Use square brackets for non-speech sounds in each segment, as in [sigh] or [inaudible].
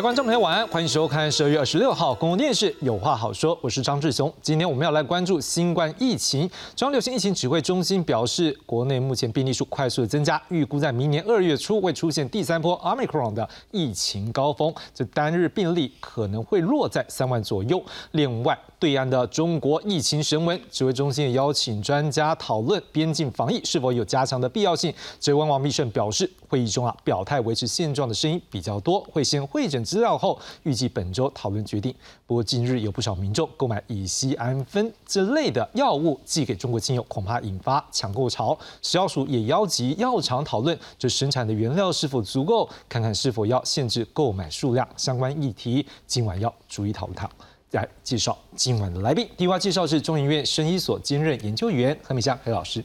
观众朋友，晚安，欢迎收看十二月二十六号公共电视《有话好说》，我是张志雄。今天我们要来关注新冠疫情。中央流行疫情指挥中心表示，国内目前病例数快速的增加，预估在明年二月初会出现第三波 Omicron 的疫情高峰，这单日病例可能会落在三万左右。另外，对岸的中国疫情神闻，指挥中心也邀请专家讨论边境防疫是否有加强的必要性。指挥官王必胜表示，会议中啊表态维持现状的声音比较多，会先会诊。资料后，预计本周讨论决定。不过近日有不少民众购买乙酰氨酚这类的药物寄给中国亲友，恐怕引发抢购潮。食药署也邀集药厂讨论这生产的原料是否足够，看看是否要限制购买数量。相关议题今晚要逐一讨论。来介绍今晚的来宾，第一位介绍是中研院生医所兼任研究员何美香何老师。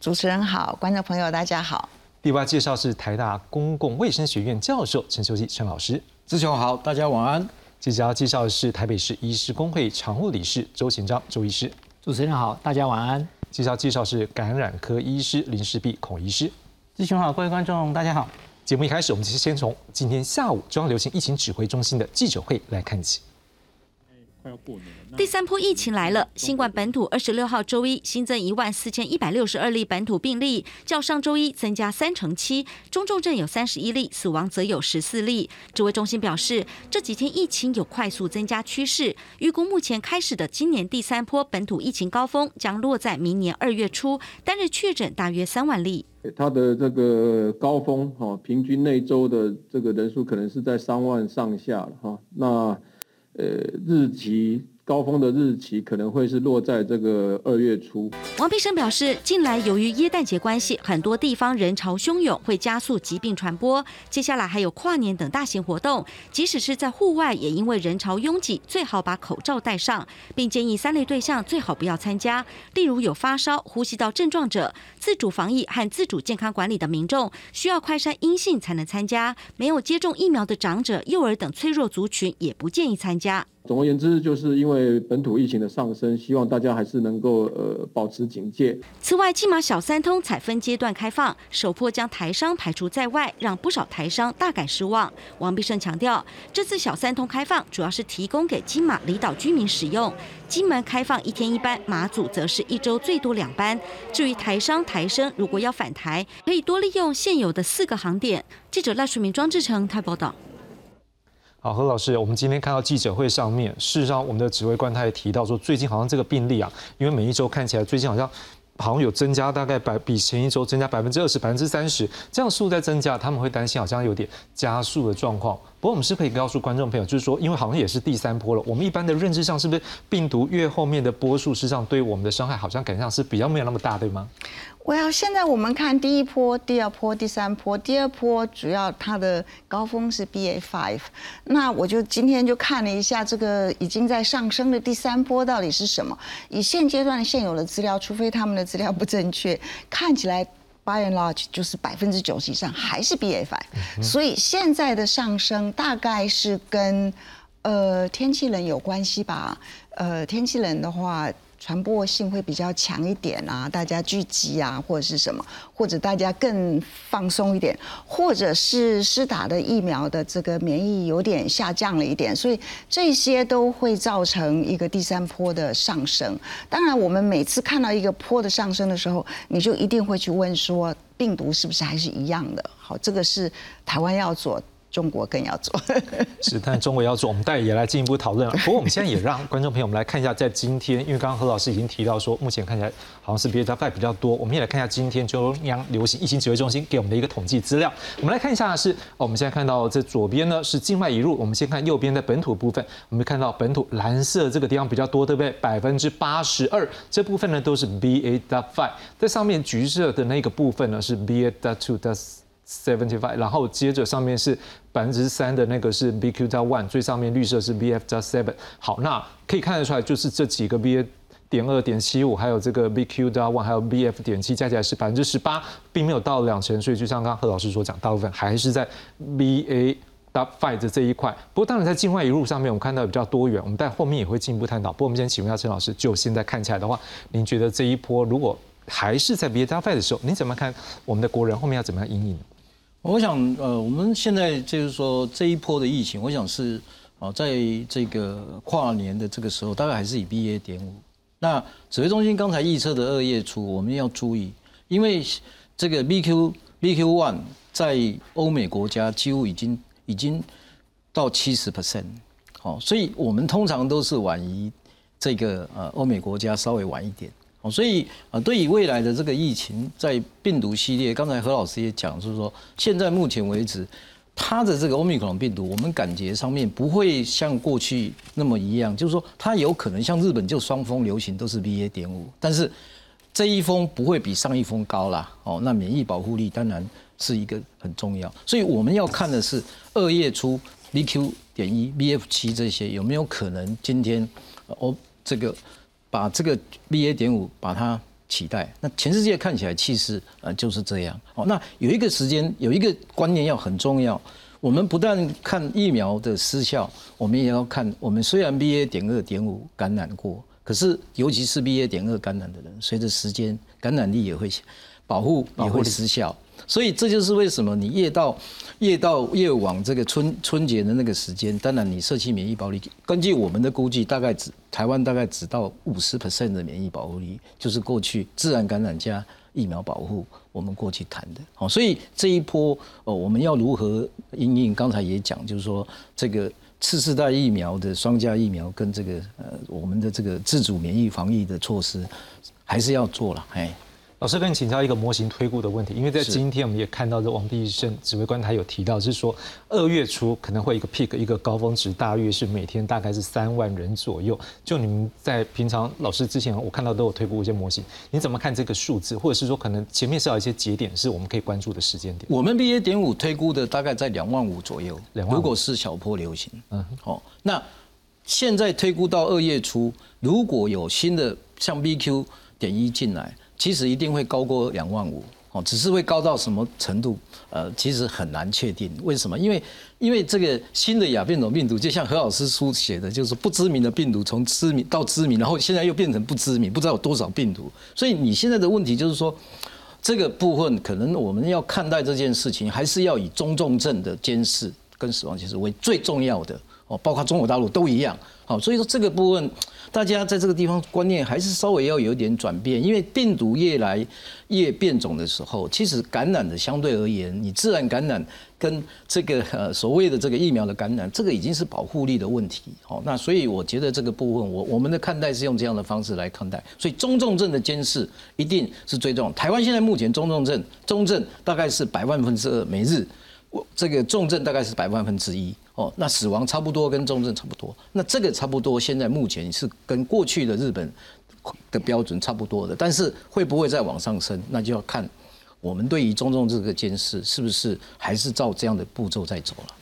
主持人好，观众朋友大家好。第二位介绍是台大公共卫生学院教授陈秀熙陈老师。志雄好，大家晚安。接下来介绍的是台北市医师工会常务理事周贤章周医师。主持人好，大家晚安。接下来介绍是感染科医师林世碧孔医师。志雄好，各位观众大家好。节目一开始，我们先从今天下午中央流行疫情指挥中心的记者会来看起。快要过年了。第三波疫情来了，新冠本土二十六号周一新增一万四千一百六十二例本土病例，较上周一增加三成七，中重症有三十一例，死亡则有十四例。指挥中心表示，这几天疫情有快速增加趋势，预估目前开始的今年第三波本土疫情高峰将落在明年二月初，单日确诊大约三万例。它的这个高峰哈，平均那周的这个人数可能是在三万上下了哈，那。呃，日期高峰的日期可能会是落在这个二月初。王必生表示，近来由于耶诞节关系，很多地方人潮汹涌，会加速疾病传播。接下来还有跨年等大型活动，即使是在户外，也因为人潮拥挤，最好把口罩戴上，并建议三类对象最好不要参加，例如有发烧、呼吸道症状者、自主防疫和自主健康管理的民众，需要快筛阴性才能参加。没有接种疫苗的长者、幼儿等脆弱族群，也不建议参加。总而言之，就是因为本土疫情的上升，希望大家还是能够呃保持警戒。此外，金马小三通采分阶段开放，首波将台商排除在外，让不少台商大感失望。王必胜强调，这次小三通开放主要是提供给金马离岛居民使用，金门开放一天一班，马祖则是一周最多两班。至于台商台生如果要返台，可以多利用现有的四个航点。记者赖淑明、庄志成台报道。好，何老师，我们今天看到记者会上面，事实上我们的指挥官他也提到说，最近好像这个病例啊，因为每一周看起来最近好像好像有增加，大概百比前一周增加百分之二十、百分之三十，这样数在增加，他们会担心好像有点加速的状况。不过我们是可以告诉观众朋友，就是说，因为好像也是第三波了，我们一般的认知上是不是病毒越后面的波数，实际上对我们的伤害好像感觉上是比较没有那么大，对吗？我要现在我们看第一波、第二波、第三波。第二波主要它的高峰是 BA five，那我就今天就看了一下这个已经在上升的第三波到底是什么。以现阶段现有的资料，除非他们的资料不正确，看起来 by and large 就是百分之九十以上还是 BA five。所以现在的上升大概是跟呃天气冷有关系吧。呃，天气冷的话。传播性会比较强一点啊，大家聚集啊，或者是什么，或者大家更放松一点，或者是施打的疫苗的这个免疫有点下降了一点，所以这些都会造成一个第三波的上升。当然，我们每次看到一个坡的上升的时候，你就一定会去问说，病毒是不是还是一样的？好，这个是台湾要做。中国更要做，[laughs] 是，但中国要做，我们待会也来进一步讨论。不过我们现在也让观众朋友们来看一下，在今天，因为刚刚何老师已经提到说，目前看起来好像是 B A five 比较多，我们也来看一下今天中央流行疫情指挥中心给我们的一个统计资料。我们来看一下是，我们现在看到这左边呢是境外引入，我们先看右边的本土部分，我们看到本土蓝色这个地方比较多，对不对？百分之八十二，这部分呢都是 B A five，在上面橘色的那个部分呢是 B A two 的。Seventy five，然后接着上面是百分之三的那个是 BQ. one，最上面绿色是 BF. seven。好，那可以看得出来，就是这几个 BA. 点二点七五，还有这个 BQ. one，还有 BF. 点七，加起来是百分之十八，并没有到两成。所以就像刚刚何老师所讲，大部分还是在 BA. five 的这一块。不过当然在境外一路上面，我们看到比较多元，我们在后面也会进一步探讨。不过我们先请问一下陈老师，就现在看起来的话，您觉得这一波如果还是在 BA. five 的时候，您怎么看我们的国人后面要怎么样应应？我想，呃，我们现在就是说这一波的疫情，我想是啊，在这个跨年的这个时候，大概还是以 BA. 点五。那指挥中心刚才预测的二月初，我们要注意，因为这个 BQ BQ one 在欧美国家几乎已经已经到七十 percent，好，所以我们通常都是晚于这个呃欧美国家稍微晚一点。哦，所以啊，对于未来的这个疫情，在病毒系列，刚才何老师也讲，就是说，现在目前为止，它的这个欧米克戎病毒，我们感觉上面不会像过去那么一样，就是说，它有可能像日本就双峰流行都是 BA. 点五，但是这一峰不会比上一峰高啦。哦，那免疫保护力当然是一个很重要，所以我们要看的是二月初 BQ. 点一、BF. 七这些有没有可能今天哦这个。把这个 BA. 点五把它取代，那全世界看起来气势呃就是这样。哦，那有一个时间有一个观念要很重要，我们不但看疫苗的失效，我们也要看我们虽然 BA. 点二点五感染过，可是尤其是 BA. 点二感染的人，随着时间感染力也会保护也会失效。所以这就是为什么你越到越到越往这个春春节的那个时间，当然你社区免疫保护力，根据我们的估计，大概只台湾大概只到五十 percent 的免疫保护力，就是过去自然感染加疫苗保护，我们过去谈的。好，所以这一波哦，我们要如何应应？刚才也讲，就是说这个次世代疫苗的双价疫苗跟这个呃我们的这个自主免疫防疫的措施，还是要做了，哎。老师跟你请教一个模型推估的问题，因为在今天我们也看到这王必胜指挥官他有提到，是说二月初可能会一个 peak 一个高峰值，大约是每天大概是三万人左右。就你们在平常老师之前我看到都有推估一些模型，你怎么看这个数字？或者是说可能前面是有一些节点是我们可以关注的时间点？我们 BA. 点五推估的大概在两万五左右，如果是小波流行，嗯，好，那现在推估到二月初，如果有新的像 BQ. 点一进来。其实一定会高过两万五哦，只是会高到什么程度？呃，其实很难确定。为什么？因为因为这个新的亚变种病毒，就像何老师书写的，就是不知名的病毒从知名到知名，然后现在又变成不知名，不知道有多少病毒。所以你现在的问题就是说，这个部分可能我们要看待这件事情，还是要以中重症的监视跟死亡其实为最重要的哦，包括中国大陆都一样。好，所以说这个部分。大家在这个地方观念还是稍微要有点转变，因为病毒越来越变种的时候，其实感染的相对而言，你自然感染跟这个呃所谓的这个疫苗的感染，这个已经是保护力的问题。好，那所以我觉得这个部分，我我们的看待是用这样的方式来看待。所以中重症的监视一定是最重要。台湾现在目前中重症中症大概是百万分之二每日，我这个重症大概是百万分之一。哦，那死亡差不多跟重症差不多，那这个差不多现在目前是跟过去的日本的标准差不多的，但是会不会再往上升，那就要看我们对于中重这个监视是不是还是照这样的步骤在走了。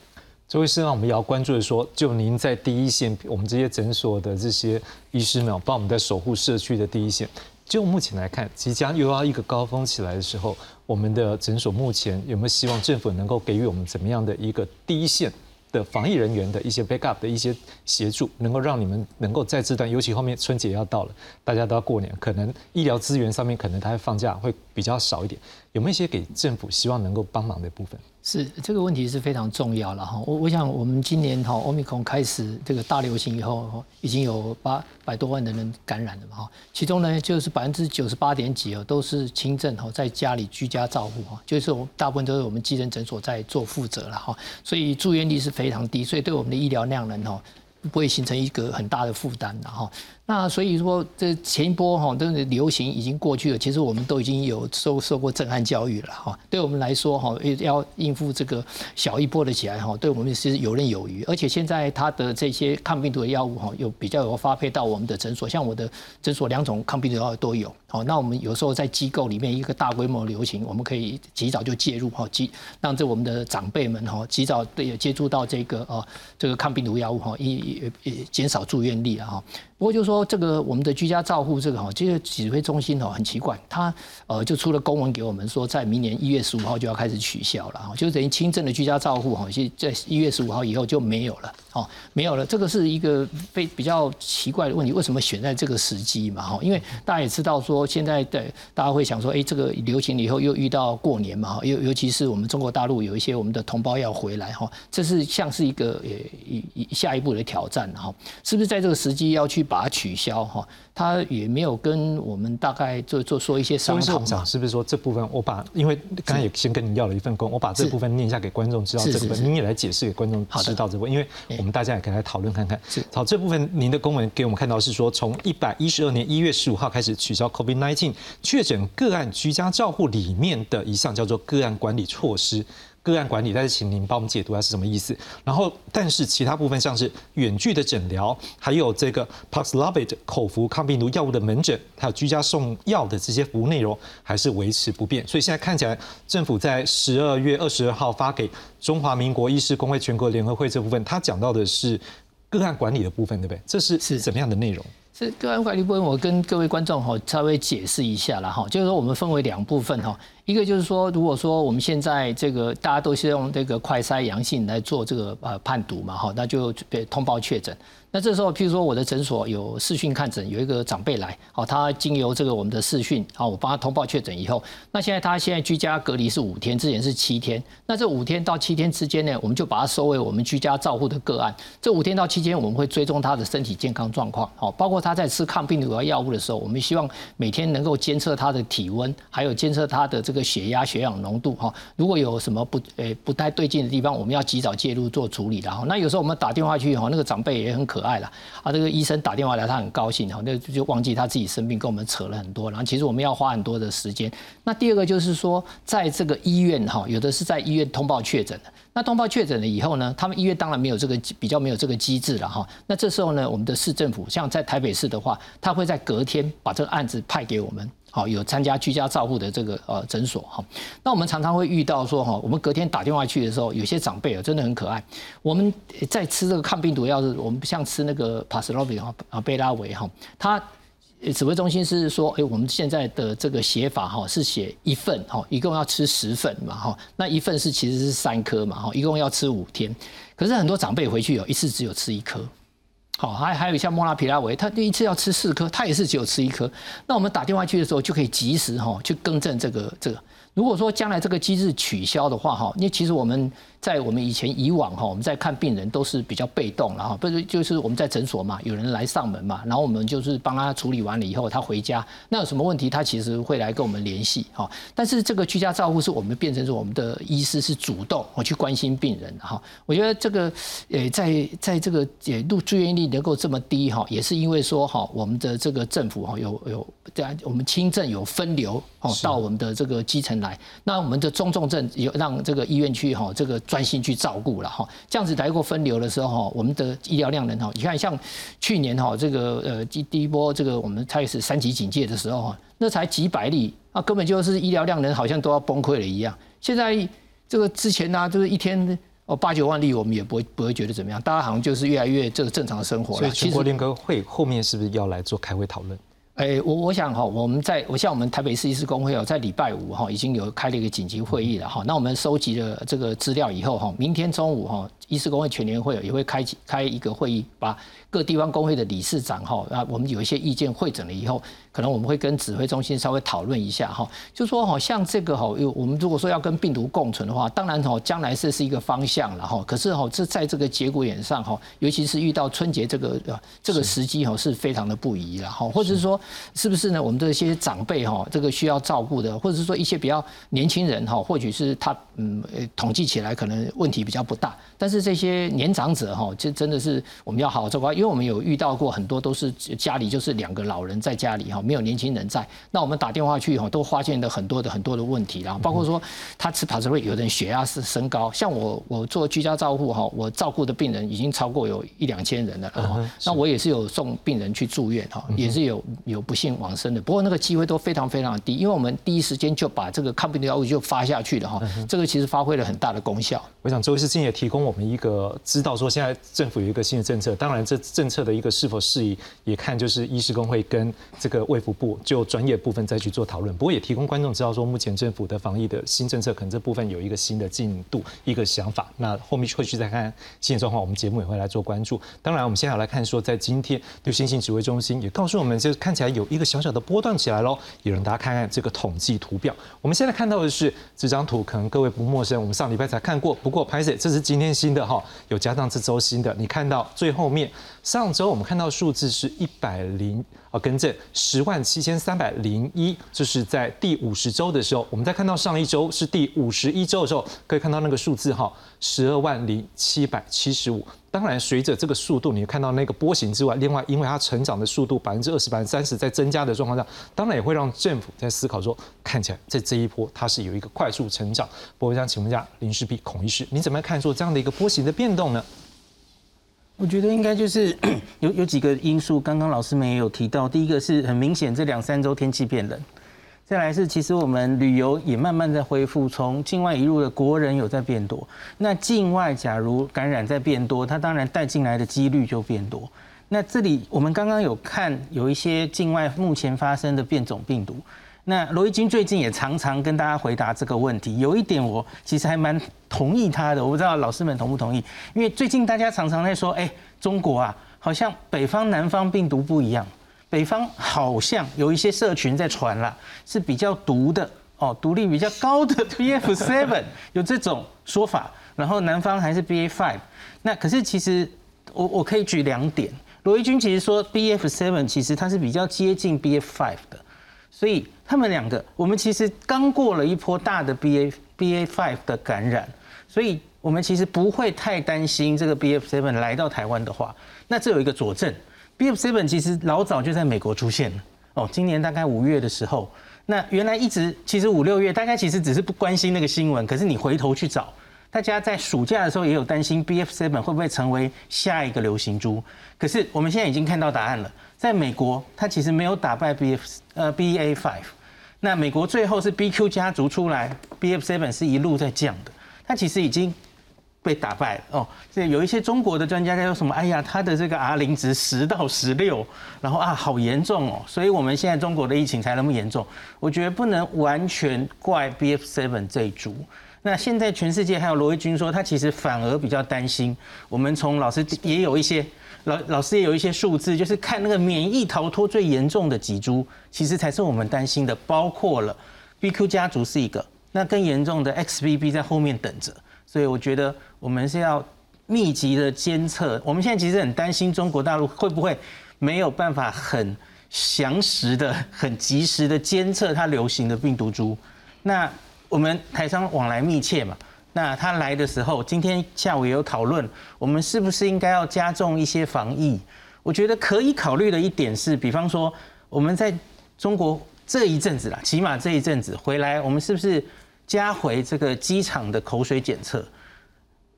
这位师长，我们也要关注的说，就您在第一线，我们这些诊所的这些医师们，帮我们在守护社区的第一线。就目前来看，即将又要一个高峰起来的时候，我们的诊所目前有没有希望政府能够给予我们怎么样的一个第一线？的防疫人员的一些 backup 的一些协助，能够让你们能够在这段，尤其后面春节要到了，大家都要过年，可能医疗资源上面可能他放假会比较少一点，有没有一些给政府希望能够帮忙的部分？是这个问题是非常重要了哈，我我想我们今年哈欧米克开始这个大流行以后，已经有八百多万的人感染了嘛哈，其中呢就是百分之九十八点几哦都是轻症哈，在家里居家照护哈，就是我大部分都是我们基层诊所在做负责了哈，所以住院率是非常低，所以对我们的医疗量能哈不会形成一个很大的负担的哈。那所以说，这前一波哈，这个流行已经过去了。其实我们都已经有受受过震撼教育了哈。对我们来说哈，要应付这个小一波的起来哈，对我们是游刃有余。而且现在它的这些抗病毒的药物哈，有比较有发配到我们的诊所，像我的诊所两种抗病毒药都有。好，那我们有时候在机构里面一个大规模流行，我们可以及早就介入哈，及让这我们的长辈们哈，及早的接触到这个啊这个抗病毒药物哈，也也减少住院率啊哈。不过就说这个我们的居家照护这个哈，这个指挥中心哦很奇怪，他呃就出了公文给我们说，在明年一月十五号就要开始取消了哈，就等于轻症的居家照护哈，在一月十五号以后就没有了。哦，没有了，这个是一个非比较奇怪的问题，为什么选在这个时机嘛？哈，因为大家也知道说，现在的大家会想说，哎，这个流行了以后又遇到过年嘛，哈，尤尤其是我们中国大陆有一些我们的同胞要回来，哈，这是像是一个呃一一下一步的挑战，哈，是不是在这个时机要去把它取消？哈，他也没有跟我们大概做做说一些商讨嘛，是不是说这部分我把，因为刚才也先跟你要了一份工，我把这部分念一下给观众知道，这部分你也来解释给观众知道这部分，因为我们大家也可以来讨论看看。好，这部分您的公文给我们看到是说，从一百一十二年一月十五号开始取消 COVID-19 确诊个案居家照护里面的一项叫做个案管理措施。个案管理，但是请您帮我们解读下是什么意思。然后，但是其他部分像是远距的诊疗，还有这个 Paxlovid 口服抗病毒药物的门诊，还有居家送药的这些服务内容，还是维持不变。所以现在看起来，政府在十二月二十二号发给中华民国医师工会全国联合会这部分，他讲到的是个案管理的部分，对不对？这是是怎么样的内容？这个案管理部分，我跟各位观众哈稍微解释一下了哈，就是说我们分为两部分哈。一个就是说，如果说我们现在这个大家都是用这个快筛阳性来做这个呃判读嘛，哈，那就被通报确诊。那这时候，譬如说我的诊所有视讯看诊，有一个长辈来，好，他经由这个我们的视讯，好，我帮他通报确诊以后，那现在他现在居家隔离是五天，之前是七天，那这五天到七天之间呢，我们就把它收为我们居家照护的个案。这五天到七天，我们会追踪他的身体健康状况，好，包括他在吃抗病毒药物的时候，我们希望每天能够监测他的体温，还有监测他的这个血压、血氧浓度，哈，如果有什么不诶不太对劲的地方，我们要及早介入做处理的，哈。那有时候我们打电话去，哈，那个长辈也很可。可爱了啊！这个医生打电话来，他很高兴哈，那就忘记他自己生病，跟我们扯了很多。然后其实我们要花很多的时间。那第二个就是说，在这个医院哈，有的是在医院通报确诊的。那通报确诊了以后呢，他们医院当然没有这个比较没有这个机制了哈。那这时候呢，我们的市政府像在台北市的话，他会在隔天把这个案子派给我们。好，有参加居家照护的这个呃诊所哈，那我们常常会遇到说哈，我们隔天打电话去的时候，有些长辈啊真的很可爱。我们在吃这个抗病毒药是，我们像吃那个帕斯洛比哈啊贝拉维哈，他指挥中心是说，哎，我们现在的这个写法哈是写一份哈，一共要吃十份嘛哈，那一份是其实是三颗嘛哈，一共要吃五天，可是很多长辈回去有一次只有吃一颗。好，还还有像莫拉皮拉维，他第一次要吃四颗，他也是只有吃一颗。那我们打电话去的时候，就可以及时哈去更正这个这个。如果说将来这个机制取消的话，哈，因为其实我们。在我们以前以往哈，我们在看病人都是比较被动了哈，不是就是我们在诊所嘛，有人来上门嘛，然后我们就是帮他处理完了以后，他回家，那有什么问题，他其实会来跟我们联系哈。但是这个居家照护是我们变成是我们的医师是主动我去关心病人哈。我觉得这个呃在在这个呃入住院率能够这么低哈，也是因为说哈我们的这个政府哈有有这样我们轻症有分流哦到我们的这个基层来，那我们的中重症有让这个医院去哈这个。专心去照顾了哈，这样子来过分流的时候哈，我们的医疗量能哈，你看像去年哈这个呃第第一波这个我们开始三级警戒的时候哈，那才几百例啊，根本就是医疗量能好像都要崩溃了一样。现在这个之前呢，就是一天哦八九万例，我们也不会不会觉得怎么样，大家好像就是越来越这个正常的生活了。所以全国联合会后面是不是要来做开会讨论？哎，我我想哈，我们在我像我们台北市医师工会哦，在礼拜五哈已经有开了一个紧急会议了哈。那我们收集了这个资料以后哈，明天中午哈，医师工会全联会也会开启开一个会议，把各地方工会的理事长哈，那，我们有一些意见会诊了以后。可能我们会跟指挥中心稍微讨论一下哈，就说哈，像这个哈，有我们如果说要跟病毒共存的话，当然哈，将来这是一个方向了哈。可是哈，这在这个节骨眼上哈，尤其是遇到春节这个呃这个时机哈，是非常的不宜了哈。或者是说，是不是呢？我们这些长辈哈，这个需要照顾的，或者是说一些比较年轻人哈，或许是他嗯，统计起来可能问题比较不大。但是这些年长者哈，这真的是我们要好好照顾，因为我们有遇到过很多都是家里就是两个老人在家里哈。没有年轻人在，那我们打电话去哈，都发现了很多的很多的问题然后包括说他吃帕斯瑞，有人血压是升高，像我我做居家照护哈，我照顾的病人已经超过有一两千人了，那我也是有送病人去住院哈，也是有有不幸往生的，不过那个机会都非常非常低，因为我们第一时间就把这个抗病毒药物就发下去了哈，这个其实发挥了很大的功效。我想周医师今天也提供我们一个知道说现在政府有一个新的政策，当然这政策的一个是否适宜，也看就是医师工会跟这个卫福部就专业部分再去做讨论。不过也提供观众知道说，目前政府的防疫的新政策可能这部分有一个新的进度、一个想法。那后面会去再看新的状况，我们节目也会来做关注。当然，我们现在来看说，在今天流行性指挥中心也告诉我们，就看起来有一个小小的波段起来喽。也让大家看看这个统计图表。我们现在看到的是这张图，可能各位不陌生，我们上礼拜才看过。不过拍摄这是今天新的的哈，有加上这周新的。你看到最后面，上周我们看到数字是一百零啊，更正十万七千三百零一，就是在第五十周的时候。我们再看到上一周是第五十一周的时候，可以看到那个数字哈，十二万零七百七十五。当然，随着这个速度，你看到那个波形之外，另外因为它成长的速度百分之二十、百分之三十在增加的状况下，当然也会让政府在思考说，看起来在这一波它是有一个快速成长。不过，想请问一下林世璧孔医师，你怎么样看说这样的一个波形的变动呢？我觉得应该就是 [clears throat] 有有几个因素，刚刚老师们也有提到，第一个是很明显这两三周天气变冷。再来是，其实我们旅游也慢慢在恢复，从境外一路的国人有在变多。那境外假如感染在变多，它当然带进来的几率就变多。那这里我们刚刚有看有一些境外目前发生的变种病毒。那罗毅军最近也常常跟大家回答这个问题。有一点我其实还蛮同意他的，我不知道老师们同不同意？因为最近大家常常在说，哎，中国啊，好像北方南方病毒不一样。北方好像有一些社群在传了，是比较毒的哦，毒力比较高的 [laughs] BF7 有这种说法，然后南方还是 BA5。那可是其实我我可以举两点，罗毅军其实说 BF7 其实它是比较接近 BA5 的，所以他们两个我们其实刚过了一波大的 BA BA5 的感染，所以我们其实不会太担心这个 BF7 来到台湾的话，那这有一个佐证。B F seven 其实老早就在美国出现了哦，今年大概五月的时候，那原来一直其实五六月大家其实只是不关心那个新闻，可是你回头去找，大家在暑假的时候也有担心 B F seven 会不会成为下一个流行株，可是我们现在已经看到答案了，在美国它其实没有打败 B F 呃 B A five，那美国最后是 B Q 家族出来，B F seven 是一路在降的，它其实已经。被打败哦，这有一些中国的专家在说什么？哎呀，他的这个 R 零值十到十六，然后啊，好严重哦，所以我们现在中国的疫情才那么严重。我觉得不能完全怪 BF seven 这一株。那现在全世界还有罗毅军说，他其实反而比较担心。我们从老师也有一些老老师也有一些数字，就是看那个免疫逃脱最严重的几株，其实才是我们担心的，包括了 BQ 家族是一个，那更严重的 XBB 在后面等着。所以我觉得我们是要密集的监测。我们现在其实很担心中国大陆会不会没有办法很详实的、很及时的监测它流行的病毒株。那我们台商往来密切嘛，那他来的时候，今天下午也有讨论，我们是不是应该要加重一些防疫？我觉得可以考虑的一点是，比方说我们在中国这一阵子啦，起码这一阵子回来，我们是不是？加回这个机场的口水检测，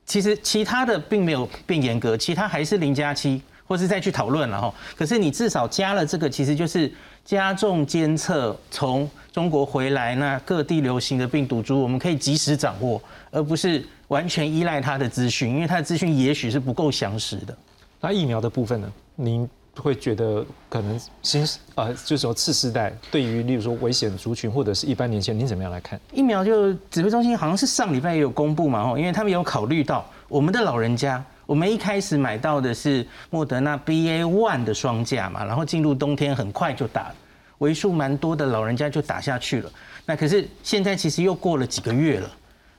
其实其他的并没有变严格，其他还是零加七，或是再去讨论了哈。可是你至少加了这个，其实就是加重监测，从中国回来那各地流行的病毒株，我们可以及时掌握，而不是完全依赖它的资讯，因为它的资讯也许是不够详实的。那疫苗的部分呢？您？会觉得可能新呃，就是说次世代对于例如说危险族群或者是一般年轻人，您怎么样来看？疫苗就指挥中心好像是上礼拜也有公布嘛，哦，因为他们有考虑到我们的老人家，我们一开始买到的是莫德纳 BA one 的双价嘛，然后进入冬天很快就打，为数蛮多的老人家就打下去了。那可是现在其实又过了几个月了，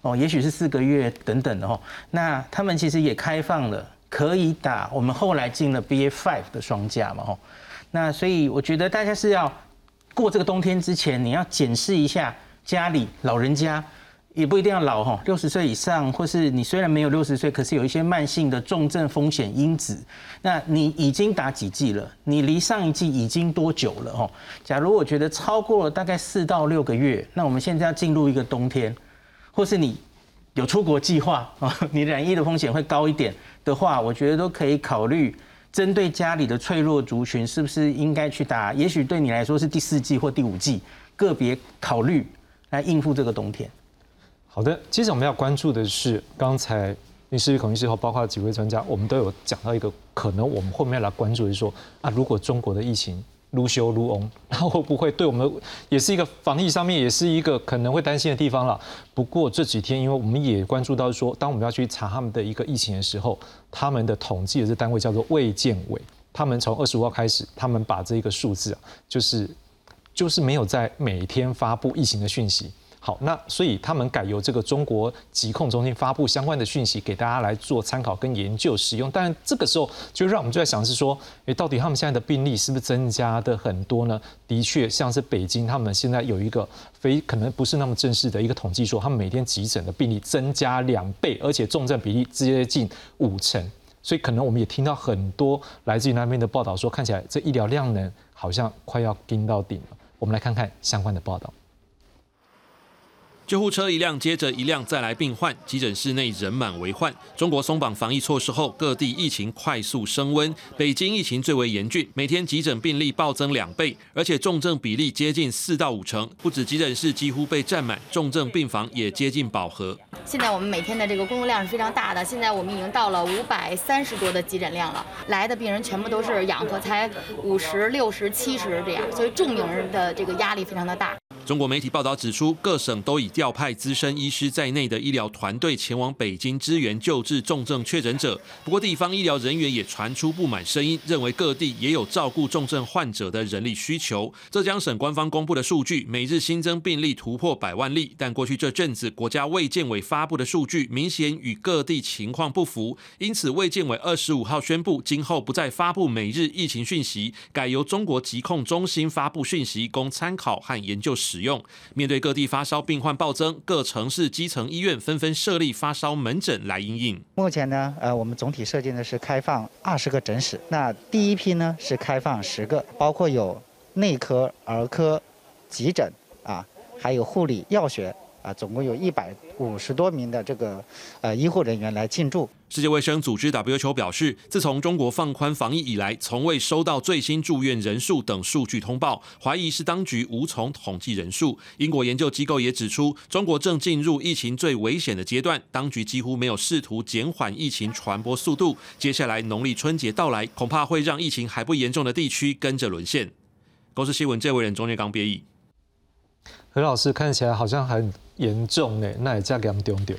哦，也许是四个月等等的哦，那他们其实也开放了。可以打，我们后来进了 BA five 的双价嘛吼，那所以我觉得大家是要过这个冬天之前，你要检视一下家里老人家，也不一定要老哈，六十岁以上，或是你虽然没有六十岁，可是有一些慢性的重症风险因子，那你已经打几剂了？你离上一剂已经多久了吼？假如我觉得超过了大概四到六个月，那我们现在要进入一个冬天，或是你有出国计划啊，[laughs] 你染疫的风险会高一点。的话，我觉得都可以考虑针对家里的脆弱族群，是不是应该去打？也许对你来说是第四季或第五季，个别考虑来应付这个冬天。好的，接着我们要关注的是刚才林世玉孔医师和包括几位专家，我们都有讲到一个可能，我们后面来关注是说啊，如果中国的疫情如修如翁，[laughs] 然后会不会对我们也是一个防疫上面也是一个可能会担心的地方了。不过这几天，因为我们也关注到说，当我们要去查他们的一个疫情的时候，他们的统计的这单位叫做卫健委，他们从二十五号开始，他们把这一个数字啊，就是就是没有在每天发布疫情的讯息。好，那所以他们改由这个中国疾控中心发布相关的讯息给大家来做参考跟研究使用。但然这个时候就让我们就在想是说，诶，到底他们现在的病例是不是增加的很多呢？的确，像是北京，他们现在有一个非可能不是那么正式的一个统计，说他们每天急诊的病例增加两倍，而且重症比例接近五成。所以可能我们也听到很多来自于那边的报道，说看起来这医疗量能好像快要盯到顶了。我们来看看相关的报道。救护车一辆接着一辆再来病患，急诊室内人满为患。中国松绑防疫措施后，各地疫情快速升温。北京疫情最为严峻，每天急诊病例暴增两倍，而且重症比例接近四到五成。不止急诊室几乎被占满，重症病房也接近饱和。现在我们每天的这个工作量是非常大的，现在我们已经到了五百三十多的急诊量了。来的病人全部都是氧和才五十六十七十这样，所以重病人的这个压力非常的大。中国媒体报道指出，各省都已调派资深医师在内的医疗团队前往北京支援救治重症确诊者。不过，地方医疗人员也传出不满声音，认为各地也有照顾重症患者的人力需求。浙江省官方公布的数据，每日新增病例突破百万例，但过去这阵子国家卫健委发布的数据明显与各地情况不符，因此卫健委二十五号宣布，今后不再发布每日疫情讯息，改由中国疾控中心发布讯息，供参考和研究使用。面对各地发烧病患暴增，各城市基层医院纷纷设立发烧门诊来应应。目前呢，呃，我们总体设计的是开放二十个诊室。那第一批呢是开放十个，包括有内科、儿科、急诊啊，还有护理、药学。啊，总共有一百五十多名的这个呃医护人员来进驻。世界卫生组织 WHO 表示，自从中国放宽防疫以来，从未收到最新住院人数等数据通报，怀疑是当局无从统计人数。英国研究机构也指出，中国正进入疫情最危险的阶段，当局几乎没有试图减缓疫情传播速度。接下来农历春节到来，恐怕会让疫情还不严重的地区跟着沦陷。公司新闻，这位人中间刚编译。何老师看起来好像很严重呢，那也嫁给他们丢丢。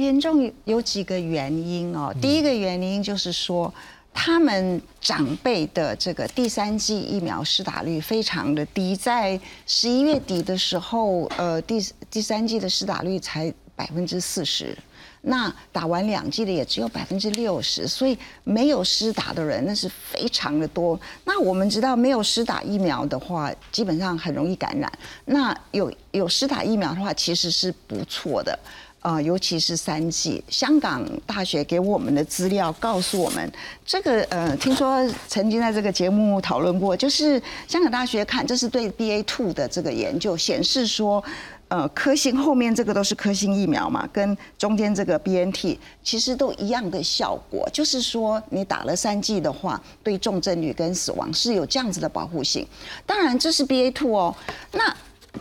严重有几个原因哦，第一个原因就是说，他们长辈的这个第三剂疫苗施打率非常的低，在十一月底的时候，呃，第第三剂的施打率才百分之四十。那打完两剂的也只有百分之六十，所以没有施打的人那是非常的多。那我们知道，没有施打疫苗的话，基本上很容易感染。那有有施打疫苗的话，其实是不错的，呃，尤其是三剂。香港大学给我们的资料告诉我们，这个呃，听说曾经在这个节目讨论过，就是香港大学看这是对 BA two 的这个研究显示说。呃，科兴后面这个都是科兴疫苗嘛，跟中间这个 B N T 其实都一样的效果，就是说你打了三剂的话，对重症率跟死亡是有这样子的保护性。当然这是 B A two 哦，那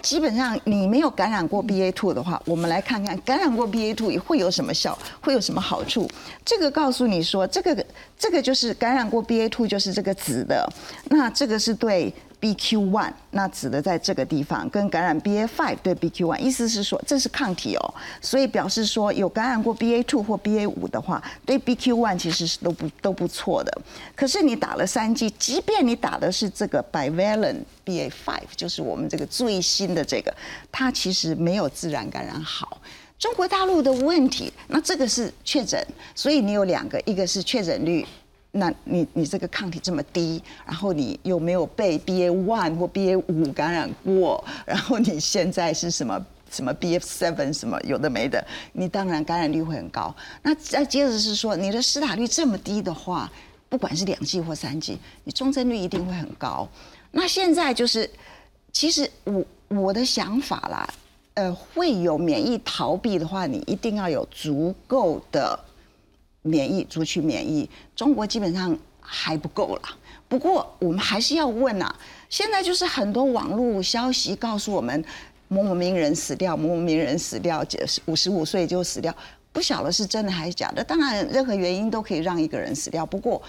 基本上你没有感染过 B A two 的话，我们来看看感染过 B A two 会有什么效，会有什么好处。这个告诉你说，这个这个就是感染过 B A two 就是这个紫的，那这个是对。BQ one 那指的在这个地方，跟感染 BA five 对 BQ one，意思是说这是抗体哦，所以表示说有感染过 BA two 或 BA 五的话，对 BQ one 其实是都不都不错的。可是你打了三剂，即便你打的是这个 bivalent BA five，就是我们这个最新的这个，它其实没有自然感染好。中国大陆的问题，那这个是确诊，所以你有两个，一个是确诊率。那你你这个抗体这么低，然后你又没有被 BA one 或 BA 五感染过，然后你现在是什么什么 BF seven 什么有的没的，你当然感染率会很高。那再接着是说，你的施打率这么低的话，不管是两剂或三剂，你重症率一定会很高。那现在就是，其实我我的想法啦，呃，会有免疫逃避的话，你一定要有足够的。免疫族群免疫，中国基本上还不够了。不过我们还是要问啊，现在就是很多网络消息告诉我们某某名人死掉，某某名人死掉，五十五岁就死掉，不不晓得是真的还是假的。当然，任何原因都可以让一个人死掉。不过，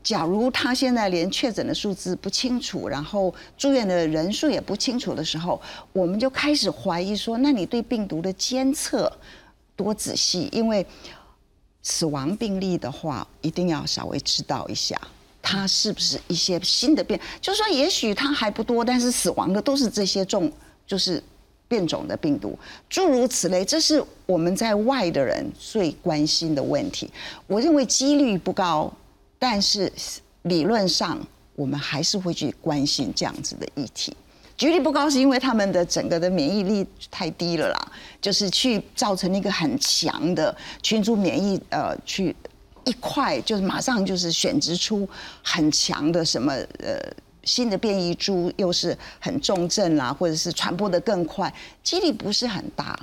假如他现在连确诊的数字不清楚，然后住院的人数也不清楚的时候，我们就开始怀疑说：那你对病毒的监测多仔细？因为死亡病例的话，一定要稍微知道一下。它是不是一些新的变？就是说，也许它还不多，但是死亡的都是这些重，就是变种的病毒，诸如此类。这是我们在外的人最关心的问题。我认为几率不高，但是理论上我们还是会去关心这样子的议题。几率不高是因为他们的整个的免疫力太低了啦，就是去造成一个很强的群组免疫，呃，去。一块就是马上就是选择出很强的什么呃新的变异株，又是很重症啦，或者是传播的更快，几率不是很大，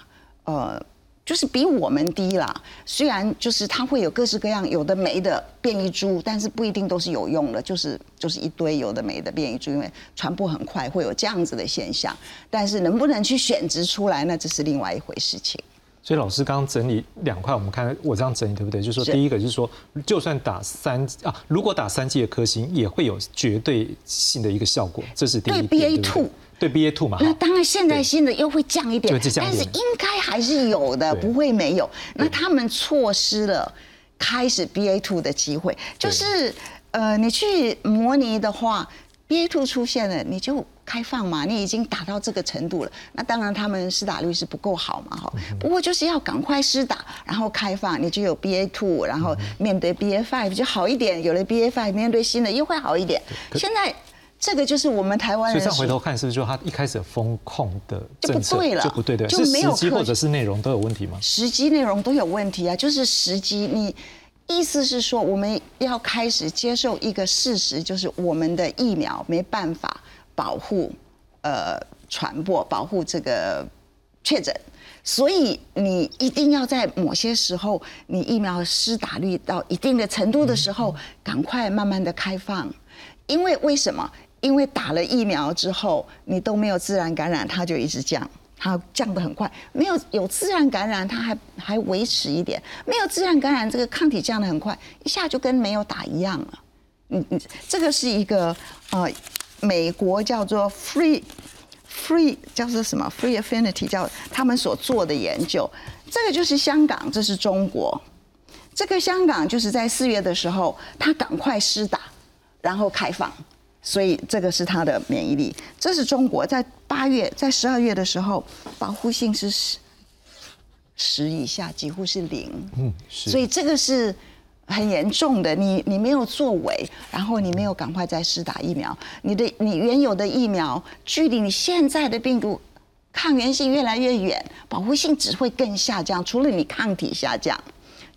呃，就是比我们低啦。虽然就是它会有各式各样有的没的变异株，但是不一定都是有用的，就是就是一堆有的没的变异株，因为传播很快，会有这样子的现象。但是能不能去选择出来，那这是另外一回事情。所以老师刚刚整理两块，我们看我这样整理对不对？就是说，第一个就是说，就算打三啊，如果打三剂的科兴，也会有绝对性的一个效果，这是第一。对 B A two，对 B A two 嘛。那当然，现在新的又会降一点，但是应该还是有的，不会没有。那他们错失了开始 B A two 的机会，就是呃，你去模拟的话，B A two 出现了，你就。开放嘛，你已经打到这个程度了，那当然他们施打率是不够好嘛，哈。不过就是要赶快施打，然后开放，你就有 B A two，然后面对 B A five 就好一点，有了 B A five，面对新的又会好一点。现在这个就是我们台湾人。所以回头看，是不是就他一开始风控的就不对了，就不对对，是时机或者是内容都有问题吗？时机内容都有问题啊，就是时机。你意思是说我们要开始接受一个事实，就是我们的疫苗没办法。保护，呃，传播，保护这个确诊，所以你一定要在某些时候，你疫苗施打率到一定的程度的时候，赶快慢慢的开放。因为为什么？因为打了疫苗之后，你都没有自然感染，它就一直降，它降得很快。没有有自然感染，它还还维持一点；没有自然感染，这个抗体降得很快，一下就跟没有打一样了。嗯嗯，这个是一个呃。美国叫做 Free Free 叫做什么 Free Affinity 叫他们所做的研究，这个就是香港，这是中国。这个香港就是在四月的时候，他赶快施打，然后开放，所以这个是它的免疫力。这是中国在八月，在十二月的时候，保护性是十十以下，几乎是零。嗯，所以这个是。很严重的，你你没有作为，然后你没有赶快再施打疫苗，你的你原有的疫苗距离你现在的病毒抗原性越来越远，保护性只会更下降。除了你抗体下降，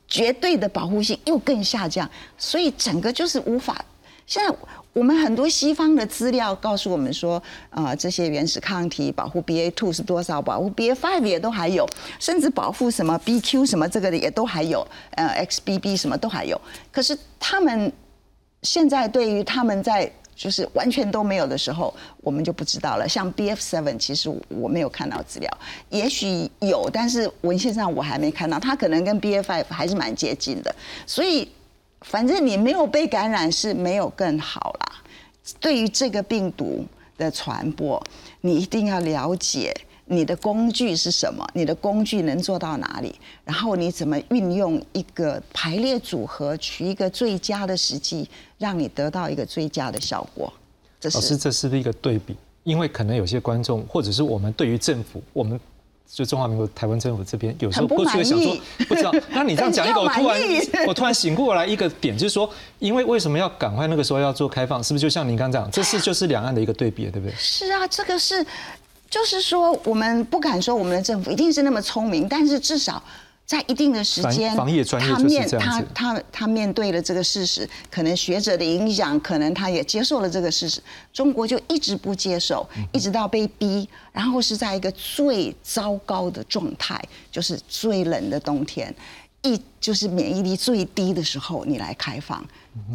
绝对的保护性又更下降，所以整个就是无法现在。我们很多西方的资料告诉我们说，啊，这些原始抗体保护 BA two 是多少，保护 BA five 也都还有，甚至保护什么 BQ 什么这个的也都还有，呃，XBB 什么都还有。可是他们现在对于他们在就是完全都没有的时候，我们就不知道了。像 BF seven，其实我没有看到资料，也许有，但是文献上我还没看到，它可能跟 BA five 还是蛮接近的，所以。反正你没有被感染是没有更好啦。对于这个病毒的传播，你一定要了解你的工具是什么，你的工具能做到哪里，然后你怎么运用一个排列组合，取一个最佳的时机，让你得到一个最佳的效果。老师，这是不是一个对比？因为可能有些观众或者是我们对于政府，我们。就中华民国台湾政府这边有时候过去想说，不知道。[laughs] 那你这样讲一个，我突然 [laughs] 我突然醒过来一个点，就是说，因为为什么要赶快那个时候要做开放？是不是就像您刚讲，这是就是两岸的一个对比，对不对？是啊，这个是，就是说，我们不敢说我们的政府一定是那么聪明，但是至少。在一定的时间，他面他他他面对了这个事实，可能学者的影响，可能他也接受了这个事实。中国就一直不接受，一直到被逼，然后是在一个最糟糕的状态，就是最冷的冬天，一就是免疫力最低的时候，你来开放，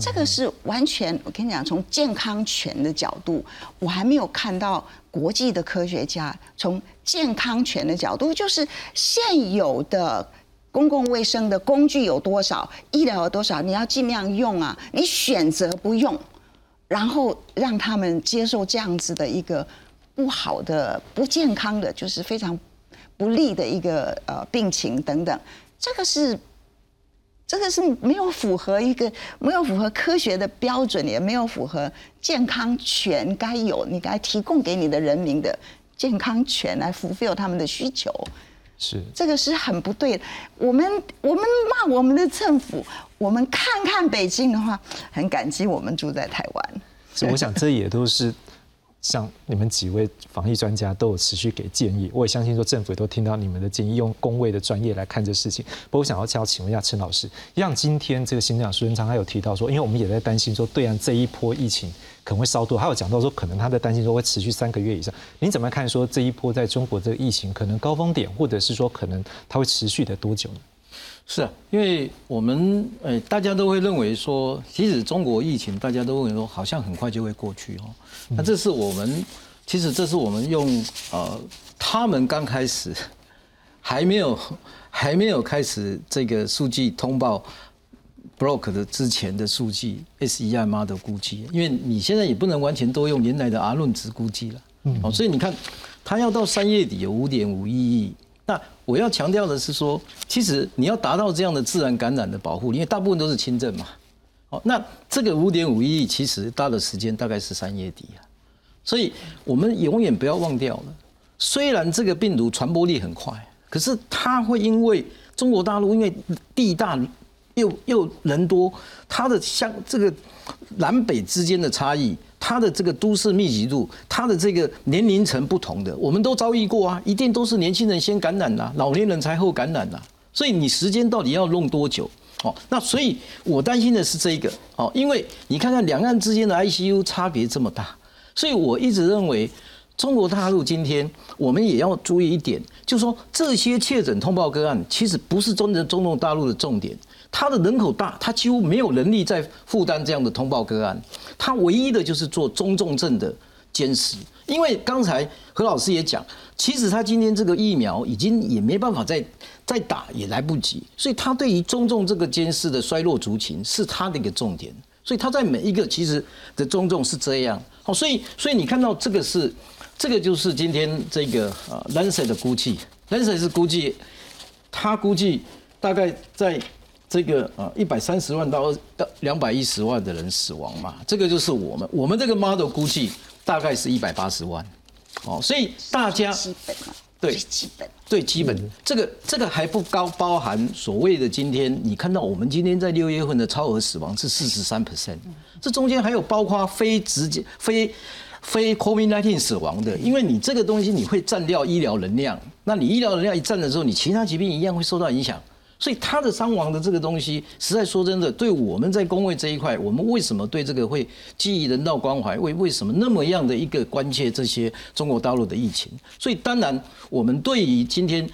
这个是完全我跟你讲，从健康权的角度，我还没有看到国际的科学家从健康权的角度，就是现有的。公共卫生的工具有多少，医疗有多少，你要尽量用啊，你选择不用，然后让他们接受这样子的一个不好的、不健康的，就是非常不利的一个呃病情等等，这个是。这个是没有符合一个没有符合科学的标准，也没有符合健康权该有你该提供给你的人民的健康权来 fulfill 他们的需求。是这个是很不对的。我们我们骂我们的政府，我们看看北京的话，很感激我们住在台湾。所以我想这也都是。像你们几位防疫专家都有持续给建议，我也相信说政府都听到你们的建议，用工位的专业来看这事情。不过想要要请问一下陈老师，像今天这个新长苏贞昌他有提到说，因为我们也在担心说对岸这一波疫情可能会稍多，还有讲到说可能他在担心说会持续三个月以上。您怎么看说这一波在中国这个疫情可能高峰点，或者是说可能它会持续的多久呢？是啊，因为我们呃，大家都会认为说，即使中国疫情大家都认为说，好像很快就会过去哦。那这是我们，其实这是我们用呃，他们刚开始还没有还没有开始这个数据通报 block 的之前的数据 S E I M 的估计，因为你现在也不能完全都用原来的 R 论值估计了，哦，所以你看，它要到三月底有五点五亿。那我要强调的是说，其实你要达到这样的自然感染的保护，因为大部分都是轻症嘛。好，那这个五点五亿其实大的时间大概是三月底啊，所以我们永远不要忘掉了。虽然这个病毒传播力很快，可是它会因为中国大陆因为地大又又人多，它的像这个南北之间的差异。它的这个都市密集度，它的这个年龄层不同的，我们都遭遇过啊，一定都是年轻人先感染呐，老年人才后感染呐。所以你时间到底要弄多久？哦，那所以我担心的是这个哦，因为你看看两岸之间的 ICU 差别这么大，所以我一直认为中国大陆今天我们也要注意一点，就是说这些确诊通报个案其实不是中的中国大陆的重点。它的人口大，它几乎没有能力在负担这样的通报个案。它唯一的就是做中重症的监视。因为刚才何老师也讲，其实他今天这个疫苗已经也没办法再再打，也来不及。所以他对于中重这个监视的衰落族群是他的一个重点。所以他在每一个其实的中重是这样。好，所以所以你看到这个是这个就是今天这个呃 Lancet 的估计，Lancet 是估计他估计大概在。这个啊，一百三十万到到两百一十万的人死亡嘛，这个就是我们我们这个 model 估计大概是一百八十万，哦，所以大家基本对基本最基本，这个这个还不高，包含所谓的今天你看到我们今天在六月份的超额死亡是四十三 percent，这中间还有包括非直接非非 COVID-19 死亡的，因为你这个东西你会占掉医疗能量，那你医疗能量一占的时候，你其他疾病一样会受到影响。所以他的伤亡的这个东西，实在说真的，对我们在工位这一块，我们为什么对这个会基于人道关怀，为为什么那么样的一个关切这些中国大陆的疫情？所以当然，我们对于今天。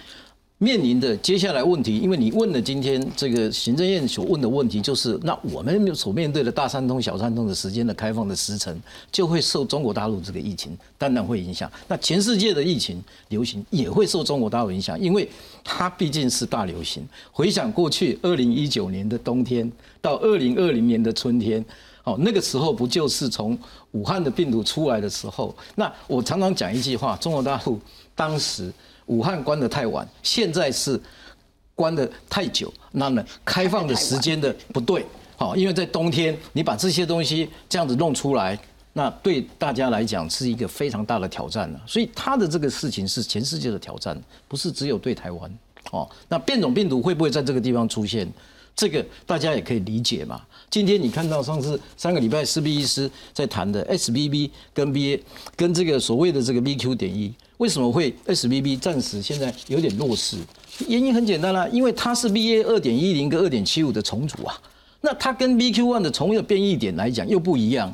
面临的接下来问题，因为你问了今天这个行政院所问的问题，就是那我们所面对的大三通、小三通的时间的开放的时程，就会受中国大陆这个疫情当然会影响。那全世界的疫情流行也会受中国大陆影响，因为它毕竟是大流行。回想过去二零一九年的冬天到二零二零年的春天，哦，那个时候不就是从武汉的病毒出来的时候？那我常常讲一句话：中国大陆当时。武汉关得太晚，现在是关得太久，那么开放的时间的不对，好，因为在冬天你把这些东西这样子弄出来，那对大家来讲是一个非常大的挑战了。所以他的这个事情是全世界的挑战，不是只有对台湾。哦，那变种病毒会不会在这个地方出现？这个大家也可以理解嘛。今天你看到上次三个礼拜四 B 医师在谈的 SBB 跟 BA 跟这个所谓的这个 BQ 点一。为什么会 SBB 暂时现在有点弱势？原因很简单啦，因为它是 BA 二点一零跟二点七五的重组啊，那它跟 BQ one 的重的变异点来讲又不一样，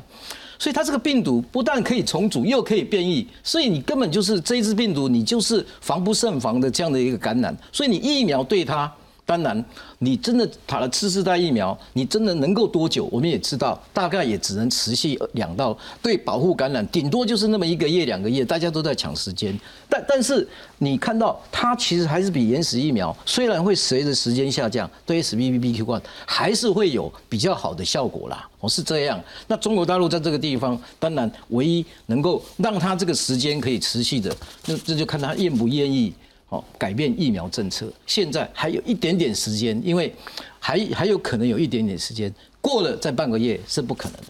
所以它这个病毒不但可以重组，又可以变异，所以你根本就是这一支病毒，你就是防不胜防的这样的一个感染，所以你疫苗对它。当然，你真的打了次世代疫苗，你真的能够多久？我们也知道，大概也只能持续两到对保护感染，顶多就是那么一个月、两个月，大家都在抢时间。但但是你看到它其实还是比原始疫苗，虽然会随着时间下降，对 S B B B Q 1还是会有比较好的效果啦。哦，是这样。那中国大陆在这个地方，当然唯一能够让它这个时间可以持续的，那这就看他愿不愿意。哦，改变疫苗政策，现在还有一点点时间，因为还还有可能有一点点时间，过了再半个月是不可能的。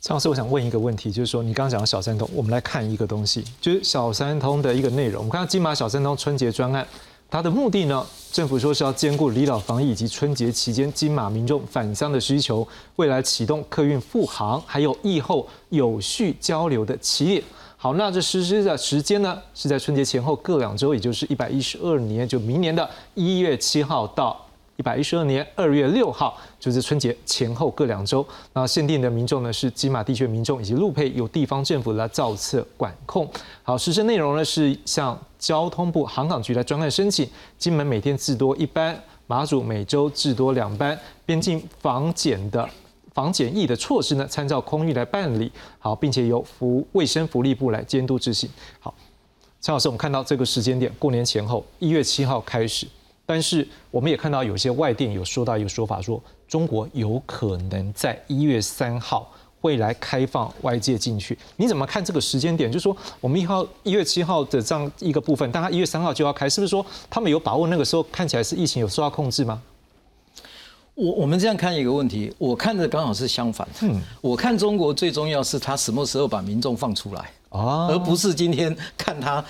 张老师，我想问一个问题，就是说你刚刚讲的小三通，我们来看一个东西，就是小三通的一个内容。我们看到金马小三通春节专案，它的目的呢，政府说是要兼顾离岛防疫以及春节期间金马民众返乡的需求，未来启动客运复航，还有疫后有序交流的起点。好，那这实施的时间呢，是在春节前后各两周，也就是一百一十二年，就明年的一月七号到一百一十二年二月六号，就是春节前后各两周。那限定的民众呢，是金马地区民众以及路配由地方政府来造册管控。好，实施内容呢是向交通部航港局来专案申请，金门每天至多一班，马祖每周至多两班，边境防检的。防检疫的措施呢，参照空域来办理好，并且由福卫生福利部来监督执行。好，陈老师，我们看到这个时间点，过年前后一月七号开始，但是我们也看到有些外电有说到一个说法，说中国有可能在一月三号会来开放外界进去。你怎么看这个时间点？就是说我们一号一月七号的这样一个部分，但他一月三号就要开，是不是说他们有把握那个时候看起来是疫情有受到控制吗？我我们这样看一个问题，我看的刚好是相反。嗯，我看中国最重要是他什么时候把民众放出来啊，而不是今天 [laughs] 看他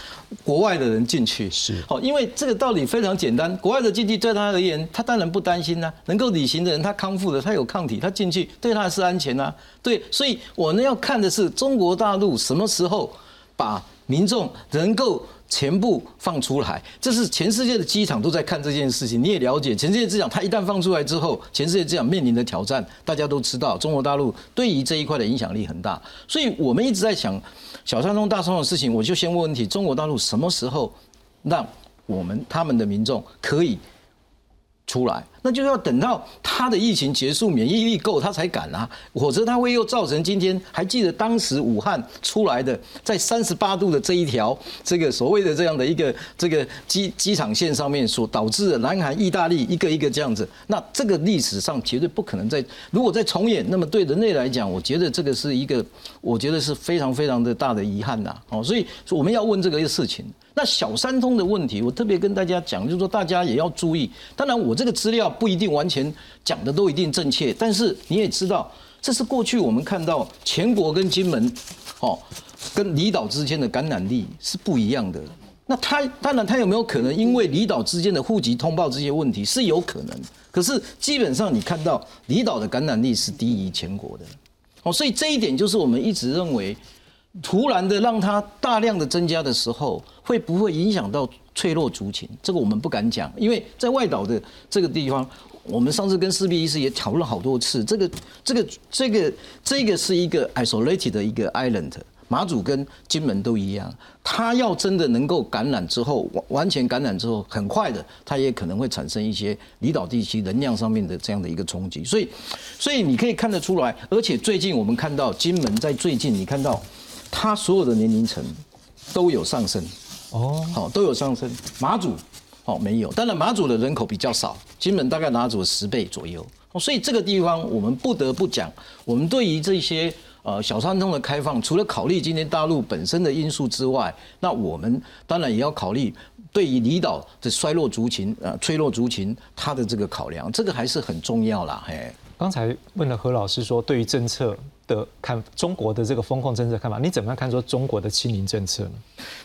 国外的人进去。是，好，因为这个道理非常简单，国外的经济对他而言，他当然不担心呐。能够旅行的人，他康复了，他有抗体，他进去对他是安全呐。对，所以我呢要看的是中国大陆什么时候把民众能够。全部放出来，这是全世界的机场都在看这件事情。你也了解，全世界机场它一旦放出来之后，全世界机场面临的挑战，大家都知道。中国大陆对于这一块的影响力很大，所以我们一直在想小三通、大三通的事情。我就先问问题：中国大陆什么时候让我们他们的民众可以？出来，那就要等到他的疫情结束，免疫力够，他才敢啊，否则他会又造成今天还记得当时武汉出来的，在三十八度的这一条这个所谓的这样的一个这个机机场线上面所导致的南韩、意大利一个一个这样子，那这个历史上绝对不可能再如果再重演，那么对人类来讲，我觉得这个是一个，我觉得是非常非常的大的遗憾呐，哦，所以我们要问这个事情。那小三通的问题，我特别跟大家讲，就是说大家也要注意。当然，我这个资料不一定完全讲的都一定正确，但是你也知道，这是过去我们看到全国跟金门，哦，跟离岛之间的感染力是不一样的。那他当然他有没有可能因为离岛之间的户籍通报这些问题是有可能，可是基本上你看到离岛的感染力是低于全国的。哦，所以这一点就是我们一直认为。突然的让它大量的增加的时候，会不会影响到脆弱族群？这个我们不敢讲，因为在外岛的这个地方，我们上次跟四 B 医师也讨论好多次，这个、这个、这个、这个是一个 isolated 的一个 island，马祖跟金门都一样，它要真的能够感染之后，完完全感染之后，很快的，它也可能会产生一些离岛地区能量上面的这样的一个冲击。所以，所以你可以看得出来，而且最近我们看到金门在最近，你看到。它所有的年龄层都有上升，哦，好，都有上升。马祖，哦，没有。当然，马祖的人口比较少，金门大概马祖十倍左右。哦，所以这个地方我们不得不讲，我们对于这些呃小三通的开放，除了考虑今天大陆本身的因素之外，那我们当然也要考虑对于离岛的衰落族群、呃脆弱族群它的这个考量，这个还是很重要啦。嘿，刚才问了何老师说，对于政策。的看中国的这个风控政策看法，你怎么样看说中国的清零政策呢？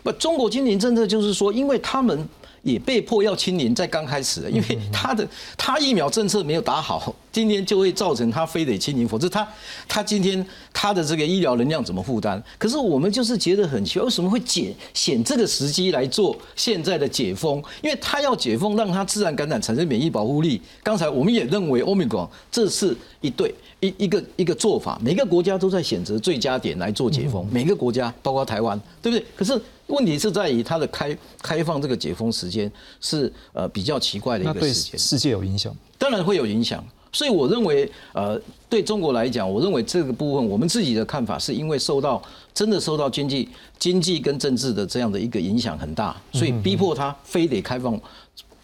不，中国清零政策就是说，因为他们也被迫要清零，在刚开始，因为他的他疫苗政策没有打好，今天就会造成他非得清零，否则他他今天他的这个医疗能量怎么负担？可是我们就是觉得很奇怪，为什么会解选这个时机来做现在的解封？因为他要解封，让他自然感染产生免疫保护力。刚才我们也认为欧米伽这是一对一一个一个做法，每个国家都在选择最佳点来做解封，每个国家包括台湾，对不对？可是问题是在于它的开开放这个解封时间是呃比较奇怪的一个时间。世界有影响。当然会有影响。所以我认为，呃，对中国来讲，我认为这个部分，我们自己的看法是因为受到真的受到经济、经济跟政治的这样的一个影响很大，所以逼迫他非得开放。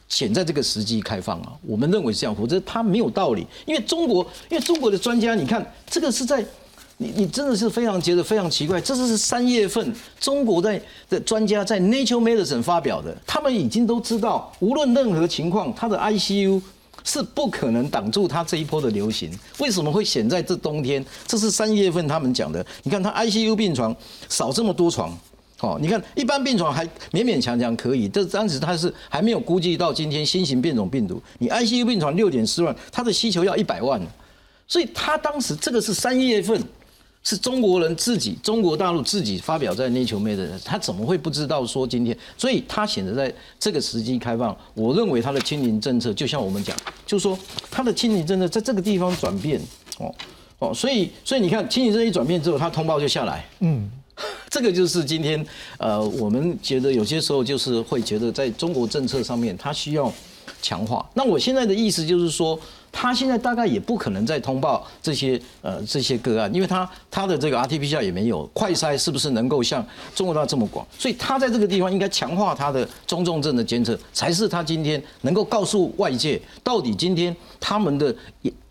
潜在这个时机开放啊，我们认为是这样，否则他没有道理。因为中国，因为中国的专家，你看这个是在，你你真的是非常觉得非常奇怪，这是三月份中国在的专家在 Nature Medicine 发表的，他们已经都知道，无论任何情况，他的 ICU 是不可能挡住它这一波的流行。为什么会选在这冬天？这是三月份他们讲的。你看，他 ICU 病床少这么多床。哦，你看，一般病床还勉勉强强可以，这当时他是还没有估计到今天新型变种病毒，你 ICU 病床六点四万，它的需求要一百万，所以他当时这个是三月份，是中国人自己，中国大陆自己发表在 Nature Med 的，他怎么会不知道说今天？所以他选择在这个时机开放，我认为他的清零政策就像我们讲，就是说他的清零政策在这个地方转变，哦哦，所以所以你看清零政策一转变之后，他通报就下来，嗯，这个就是今天，呃，我们觉得有些时候就是会觉得，在中国政策上面，它需要强化。那我现在的意思就是说，他现在大概也不可能再通报这些呃这些个案，因为他他的这个 RT p c 也没有，快筛是不是能够像中国大陆这么广？所以他在这个地方应该强化他的中重症的监测，才是他今天能够告诉外界，到底今天他们的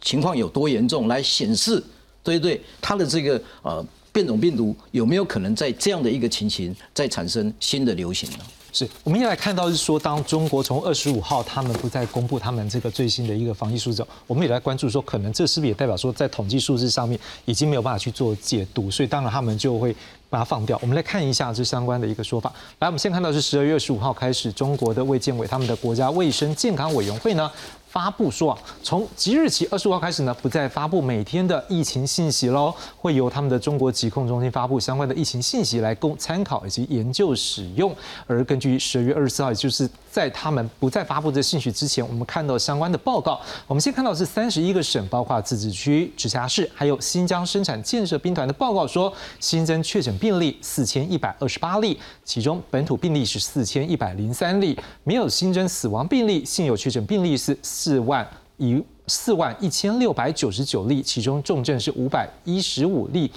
情况有多严重，来显示对对他的这个呃。变种病毒有没有可能在这样的一个情形再产生新的流行呢？是，我们也来看到是说，当中国从二十五号他们不再公布他们这个最新的一个防疫数字，我们也来关注说，可能这是不是也代表说，在统计数字上面已经没有办法去做解读，所以当然他们就会把它放掉。我们来看一下这相关的一个说法。来，我们先看到是十二月二十五号开始，中国的卫健委他们的国家卫生健康委员会呢。发布说啊，从即日起二十五号开始呢，不再发布每天的疫情信息喽，会由他们的中国疾控中心发布相关的疫情信息来供参考以及研究使用。而根据十二月二十四号，也就是在他们不再发布这信息之前，我们看到相关的报告。我们先看到是三十一个省，包括自治区、直辖市，还有新疆生产建设兵团的报告说，新增确诊病例四千一百二十八例，其中本土病例是四千一百零三例，没有新增死亡病例，现有确诊病例是。四万一四万一千六百九十九例，其中重症是五百一十五例，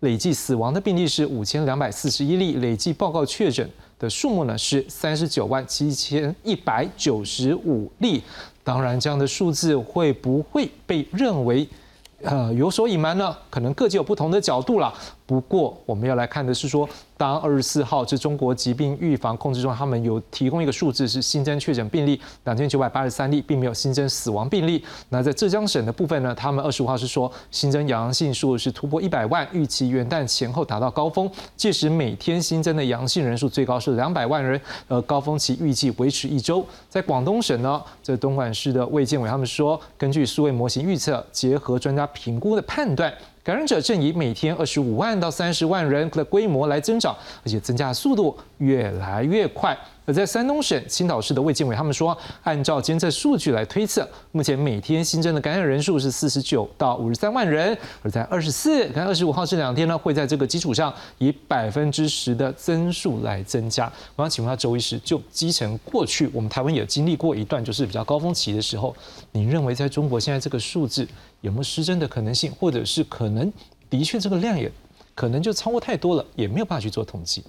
累计死亡的病例是五千两百四十一例，累计报告确诊的数目呢是三十九万七千一百九十五例。当然，这样的数字会不会被认为呃有所隐瞒呢？可能各界有不同的角度了。不过，我们要来看的是说，当二十四号是中国疾病预防控制中，他们有提供一个数字是新增确诊病例两千九百八十三例，并没有新增死亡病例。那在浙江省的部分呢，他们二十五号是说新增阳性数是突破一百万，预期元旦前后达到高峰，届时每天新增的阳性人数最高是两百万人，呃，高峰期预计维持一周。在广东省呢，这东莞市的卫健委他们说，根据数位模型预测，结合专家评估的判断。感染者正以每天二十五万到三十万人的规模来增长，而且增加速度越来越快。而在山东省青岛市的卫健委，他们说，按照监测数据来推测，目前每天新增的感染人数是四十九到五十三万人，而在二十四跟二十五号这两天呢，会在这个基础上以百分之十的增速来增加。我想请问下周医师，就基层过去我们台湾也经历过一段就是比较高峰期的时候，您认为在中国现在这个数字有没有失真的可能性，或者是可能的确这个量也可能就超过太多了，也没有办法去做统计？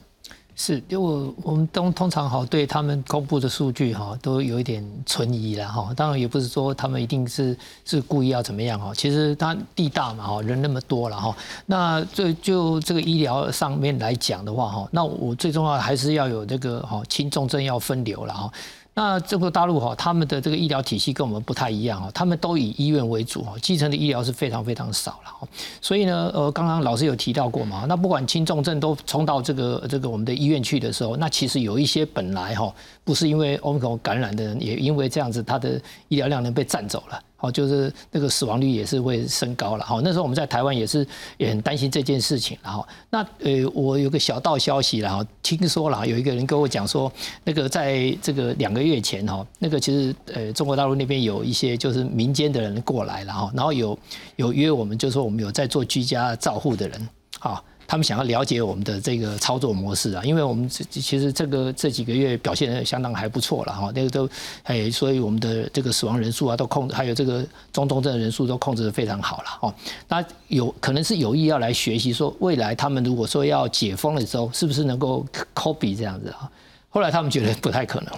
是，因为我们通通常好对他们公布的数据哈都有一点存疑了哈。当然也不是说他们一定是是故意要怎么样哈。其实他地大嘛哈，人那么多了哈。那这就这个医疗上面来讲的话哈，那我最重要的还是要有这个哈轻重症要分流了哈。那这个大陆哈，他们的这个医疗体系跟我们不太一样哈，他们都以医院为主哈，基层的医疗是非常非常少了哈。所以呢，呃，刚刚老师有提到过嘛，那不管轻重症都冲到这个这个我们的医院去的时候，那其实有一些本来哈不是因为 omicron 感染的人，也因为这样子他的医疗量能被占走了。好，就是那个死亡率也是会升高了。好，那时候我们在台湾也是也很担心这件事情。然后，那呃，我有个小道消息然后听说了有一个人跟我讲说，那个在这个两个月前哈，那个其实呃中国大陆那边有一些就是民间的人过来了哈，然后有有约我们，就说我们有在做居家照护的人，好。他们想要了解我们的这个操作模式啊，因为我们其实这个这几个月表现的相当还不错了哈，那个都哎，所以我们的这个死亡人数啊都控制，还有这个中重症的人数都控制的非常好了哦。那有可能是有意要来学习，说未来他们如果说要解封的时候，是不是能够 copy 这样子啊？后来他们觉得不太可能，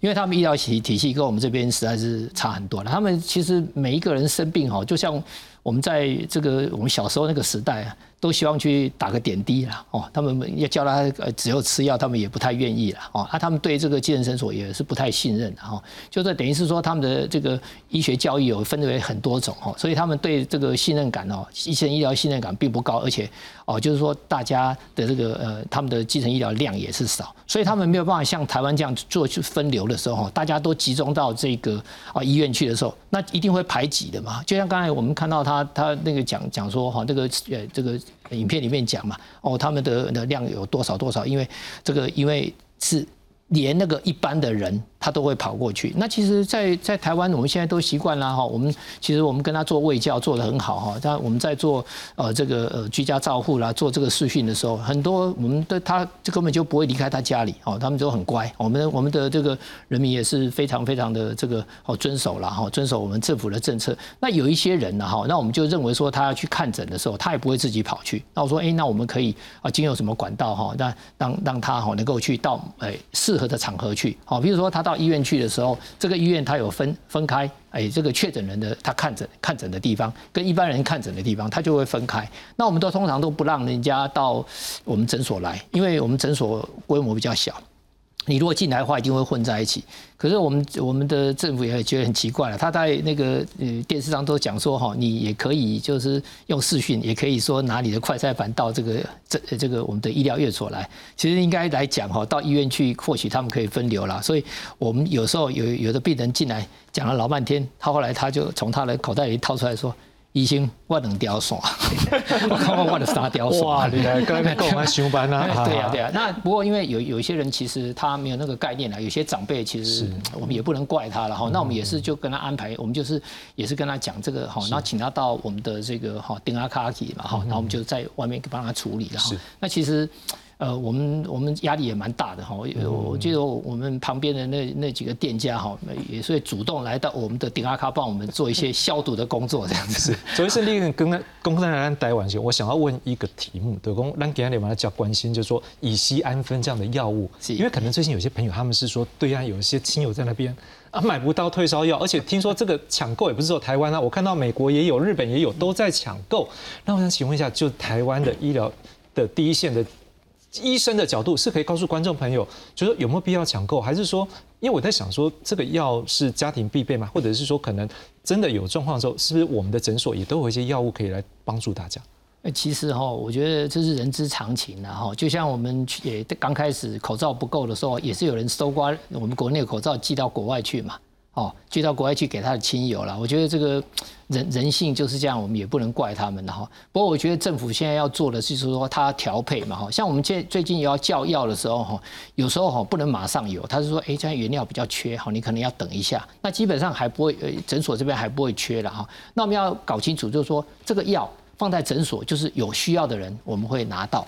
因为他们医疗体体系跟我们这边实在是差很多了。他们其实每一个人生病哈，就像我们在这个我们小时候那个时代啊。都希望去打个点滴啦，哦，他们要叫他呃只有吃药，他们也不太愿意了，哦，啊，他们对这个精神诊所也是不太信任的，哈，就是等于是说他们的这个医学教育有分为很多种，哦，所以他们对这个信任感哦，基层医疗信任感并不高，而且哦，就是说大家的这个呃他们的基层医疗量也是少，所以他们没有办法像台湾这样做去分流的时候，大家都集中到这个啊医院去的时候，那一定会排挤的嘛，就像刚才我们看到他他那个讲讲说哈，这个呃这个。影片里面讲嘛，哦，他们的的量有多少多少？因为这个，因为是连那个一般的人。他都会跑过去。那其实，在在台湾，我们现在都习惯了哈。我们其实我们跟他做卫教做得很好哈。但我们在做呃这个呃居家照护啦，做这个视讯的时候，很多我们的他就根本就不会离开他家里哦。他们都很乖。我们我们的这个人民也是非常非常的这个哦遵守了哈，遵守我们政府的政策。那有一些人呢哈，那我们就认为说他要去看诊的时候，他也不会自己跑去。那我说哎，那我们可以啊，经由什么管道哈，让让让他哈能够去到哎适合的场合去。好，比如说他到。医院去的时候，这个医院它有分分开，哎，这个确诊人的他看诊看诊的地方跟一般人看诊的地方，他就会分开。那我们都通常都不让人家到我们诊所来，因为我们诊所规模比较小。你如果进来的话，一定会混在一起。可是我们我们的政府也觉得很奇怪了，他在那个呃电视上都讲说哈，你也可以就是用视讯，也可以说拿你的快筛板到这个这这个我们的医疗院所来。其实应该来讲哈，到医院去或许他们可以分流了。所以我们有时候有有的病人进来讲了老半天，他后来他就从他的口袋里掏出来说。医生，我能雕耍，[laughs] 我看我我的啥雕耍？哇，你来跟跟我们上班啊？对呀对呀。那不过因为有有一些人其实他没有那个概念啊，有些长辈其实我们也不能怪他了哈。那我们也是就跟他安排，我们就是也是跟他讲这个哈，然后请他到我们的这个哈丁阿卡基嘛哈，然后我们就在外面帮他处理了哈。那其实。呃，我们我们压力也蛮大的哈，我我记得我们旁边的那那几个店家哈，也是会主动来到我们的顶阿卡帮我们做一些消毒的工作这样子。所以是另一个跟公司来待完前，我想要问一个题目，对公让给他把它叫关心，就是说乙酰氨酚这样的药物，因为可能最近有些朋友他们是说对岸有一些亲友在那边啊买不到退烧药，而且听说这个抢购也不是说台湾啊，我看到美国也有，日本也有都在抢购。那我想请问一下，就台湾的医疗的第一线的。医生的角度是可以告诉观众朋友，就说有没有必要抢购，还是说，因为我在想说，这个药是家庭必备吗？或者是说，可能真的有状况的时候，是不是我们的诊所也都有一些药物可以来帮助大家？哎，其实哈，我觉得这是人之常情的哈。就像我们也刚开始口罩不够的时候，也是有人搜刮我们国内口罩寄到国外去嘛。哦，寄到国外去给他的亲友了。我觉得这个人人性就是这样，我们也不能怪他们的哈。不过我觉得政府现在要做的是说，他调配嘛哈。像我们现最近要叫药的时候哈，有时候哈不能马上有，他是说，哎，这样原料比较缺哈，你可能要等一下。那基本上还不会，呃，诊所这边还不会缺了哈。那我们要搞清楚，就是说这个药放在诊所，就是有需要的人我们会拿到。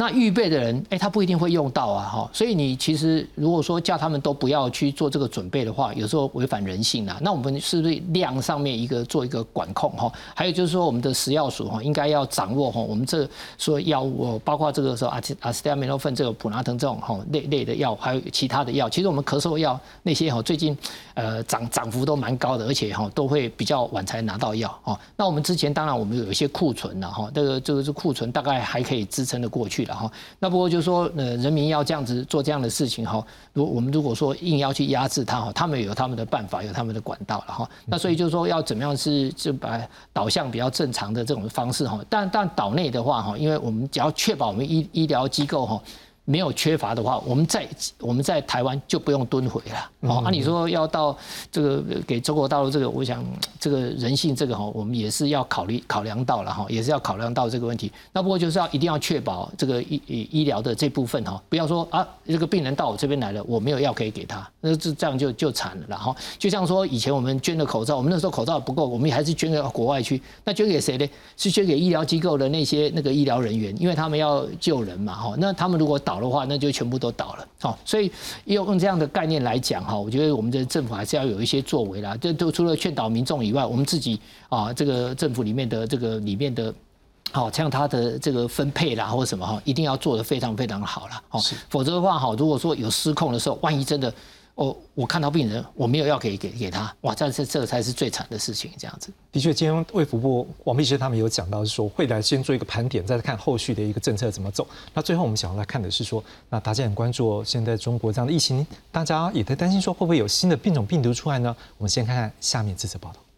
那预备的人，哎，他不一定会用到啊，哈，所以你其实如果说叫他们都不要去做这个准备的话，有时候违反人性啊。那我们是不是量上面一个做一个管控哈？还有就是说，我们的食药署哈，应该要掌握哈，我们这说药物，包括这个时候阿奇阿斯汀美诺芬这个普拉腾这种哈类类的药，还有其他的药，其实我们咳嗽药那些哈，最近呃涨涨幅都蛮高的，而且哈都会比较晚才拿到药哦。那我们之前当然我们有一些库存了哈，这个这个是库存，大概还可以支撑的过去。然后，那不过就是说，呃，人民要这样子做这样的事情哈，如我们如果说硬要去压制他哈，他们有他们的办法，有他们的管道了哈。那所以就是说，要怎么样是就把导向比较正常的这种方式哈。但但岛内的话哈，因为我们只要确保我们医医疗机构哈。没有缺乏的话，我们在我们在台湾就不用蹲回了。哦，按理说要到这个给中国大陆这个，我想这个人性这个哈，我们也是要考虑考量到了哈，也是要考量到这个问题。那不过就是要一定要确保这个医医疗的这部分哈，不要说啊这个病人到我这边来了，我没有药可以给他，那这这样就就惨了。然后就像说以前我们捐的口罩，我们那时候口罩不够，我们还是捐给国外去。那捐给谁呢？是捐给医疗机构的那些那个医疗人员，因为他们要救人嘛哈。那他们如果倒的话，那就全部都倒了。好，所以用这样的概念来讲哈，我觉得我们的政府还是要有一些作为啦。这都除了劝导民众以外，我们自己啊，这个政府里面的这个里面的，好像它的这个分配啦或者什么哈，一定要做得非常非常好了。哦，否则的话哈，如果说有失控的时候，万一真的。哦，我看到病人，我没有药可以给给他，哇，这这这才是最惨的事情，这样子。的确，今天卫福部王秘书他们有讲到，是说会来先做一个盘点，再看后续的一个政策怎么走。那最后我们想要来看的是说，那大家很关注现在中国这样的疫情，大家也在担心说会不会有新的变种病毒出来呢？我们先看看下面这则报道。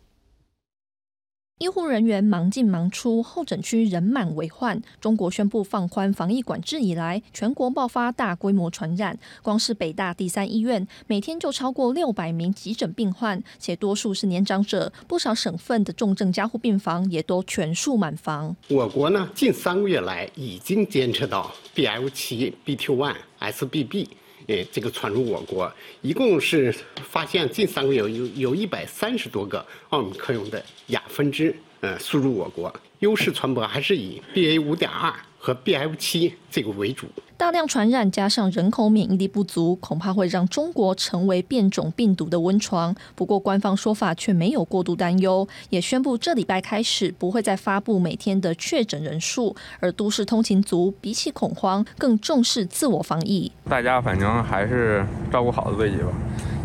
医护人员忙进忙出，候诊区人满为患。中国宣布放宽防疫管制以来，全国爆发大规模传染。光是北大第三医院，每天就超过六百名急诊病患，且多数是年长者。不少省份的重症加护病房也都全数满房。我国呢，近三个月来已经监测到 BL 七、BQ1、SBB，诶，这个传入我国，一共是发现近三个月有有一百三十多个奥密克戎的亚分支，呃，输入我国，优势传播还是以 BA 五点二和 BF 七这个为主。大量传染加上人口免疫力不足，恐怕会让中国成为变种病毒的温床。不过官方说法却没有过度担忧，也宣布这礼拜开始不会再发布每天的确诊人数。而都市通勤族比起恐慌，更重视自我防疫。大家反正还是照顾好自己吧，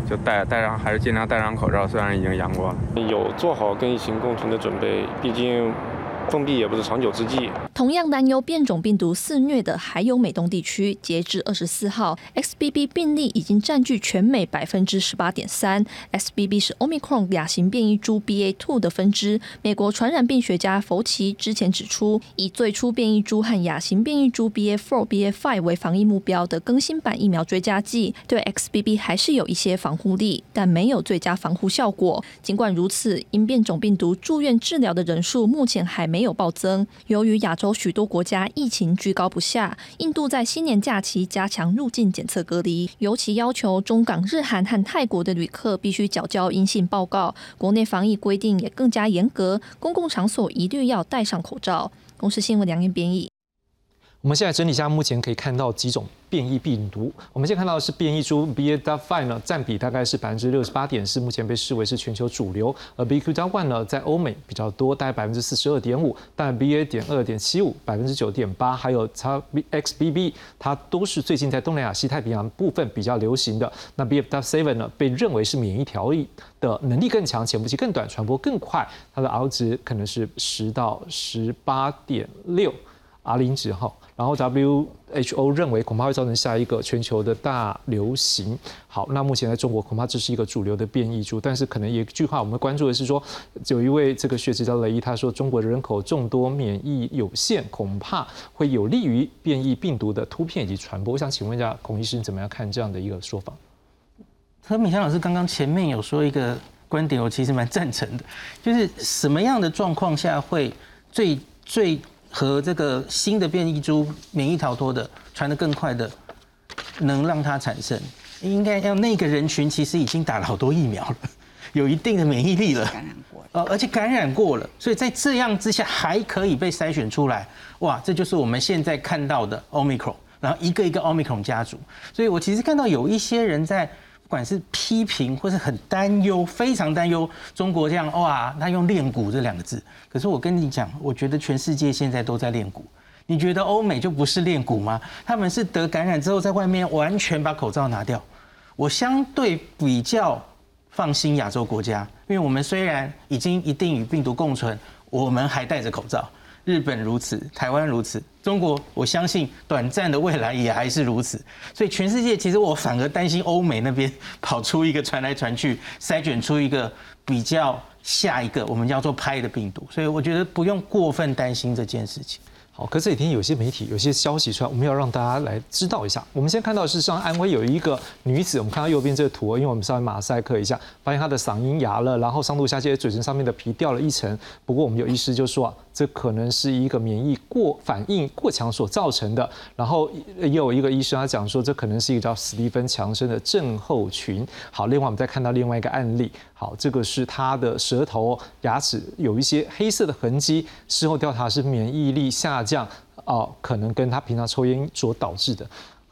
就戴戴上还是尽量戴上口罩。虽然已经阳过了，有做好跟疫情共存的准备，毕竟。封闭也不是长久之计。同样担忧变种病毒肆虐的还有美东地区。截至二十四号，XBB 病例已经占据全美百分之十八点三。XBB 是 Omicron 亚型变异株 BA.2 的分支。美国传染病学家福奇之前指出，以最初变异株和亚型变异株 BA.4、BA.5 为防疫目标的更新版疫苗追加剂，对 XBB 还是有一些防护力，但没有最佳防护效果。尽管如此，因变种病毒住院治疗的人数目前还没。没有暴增。由于亚洲许多国家疫情居高不下，印度在新年假期加强入境检测隔离，尤其要求中港、日韩和泰国的旅客必须缴交阴性报告。国内防疫规定也更加严格，公共场所一律要戴上口罩。公司新闻梁燕编译。我们现在整理一下，目前可以看到几种。变异病毒，我们现在看到的是变异株 BA.5 呢，占比大概是百分之六十八点四，目前被视为是全球主流。而 BQ.1 呢，在欧美比较多，大概百分之四十二点五，但 BA. 点二点七五百分之九点八，还有 XBB，它都是最近在东南亚、西太平洋部分比较流行的。那 BF.7 呢，被认为是免疫调理的能力更强，潜伏期更短，传播更快，它的 R 值可能是十到十八点六 R 零值哈。然后 WHO 认为恐怕会造成下一个全球的大流行。好，那目前在中国恐怕这是一个主流的变异株，但是可能一句话我们关注的是说，有一位这个学者叫雷伊，他说中国人口众多，免疫有限，恐怕会有利于变异病毒的突变以及传播。我想请问一下孔医师，你怎么样看这样的一个说法？和敏香老师刚刚前面有说一个观点，我其实蛮赞成的，就是什么样的状况下会最最。和这个新的变异株免疫逃脱的传得更快的，能让它产生，应该要那个人群其实已经打了好多疫苗了，有一定的免疫力了，感染过，呃，而且感染过了，所以在这样之下还可以被筛选出来，哇，这就是我们现在看到的 Omicron，然后一个一个 Omicron 家族，所以我其实看到有一些人在。不管是批评或是很担忧，非常担忧中国这样哇，他用练蛊这两个字。可是我跟你讲，我觉得全世界现在都在练蛊。你觉得欧美就不是练蛊吗？他们是得感染之后在外面完全把口罩拿掉。我相对比较放心亚洲国家，因为我们虽然已经一定与病毒共存，我们还戴着口罩。日本如此，台湾如此，中国我相信短暂的未来也还是如此。所以全世界其实我反而担心欧美那边跑出一个传来传去，筛选出一个比较下一个我们叫做拍的病毒。所以我觉得不用过分担心这件事情。好，可这几天有些媒体有些消息出来，我们要让大家来知道一下。我们先看到是像安徽有一个女子，我们看到右边这个图，因为我们稍微马赛克一下，发现她的嗓音哑了，然后上吐下泻，嘴唇上面的皮掉了一层。不过我们有医师就说啊，这可能是一个免疫过反应过强所造成的。然后也有一个医生他讲说，这可能是一个叫史蒂芬强生的症候群。好，另外我们再看到另外一个案例，好，这个是他的舌头牙齿有一些黑色的痕迹，事后调查是免疫力下。这样哦，可能跟他平常抽烟所导致的。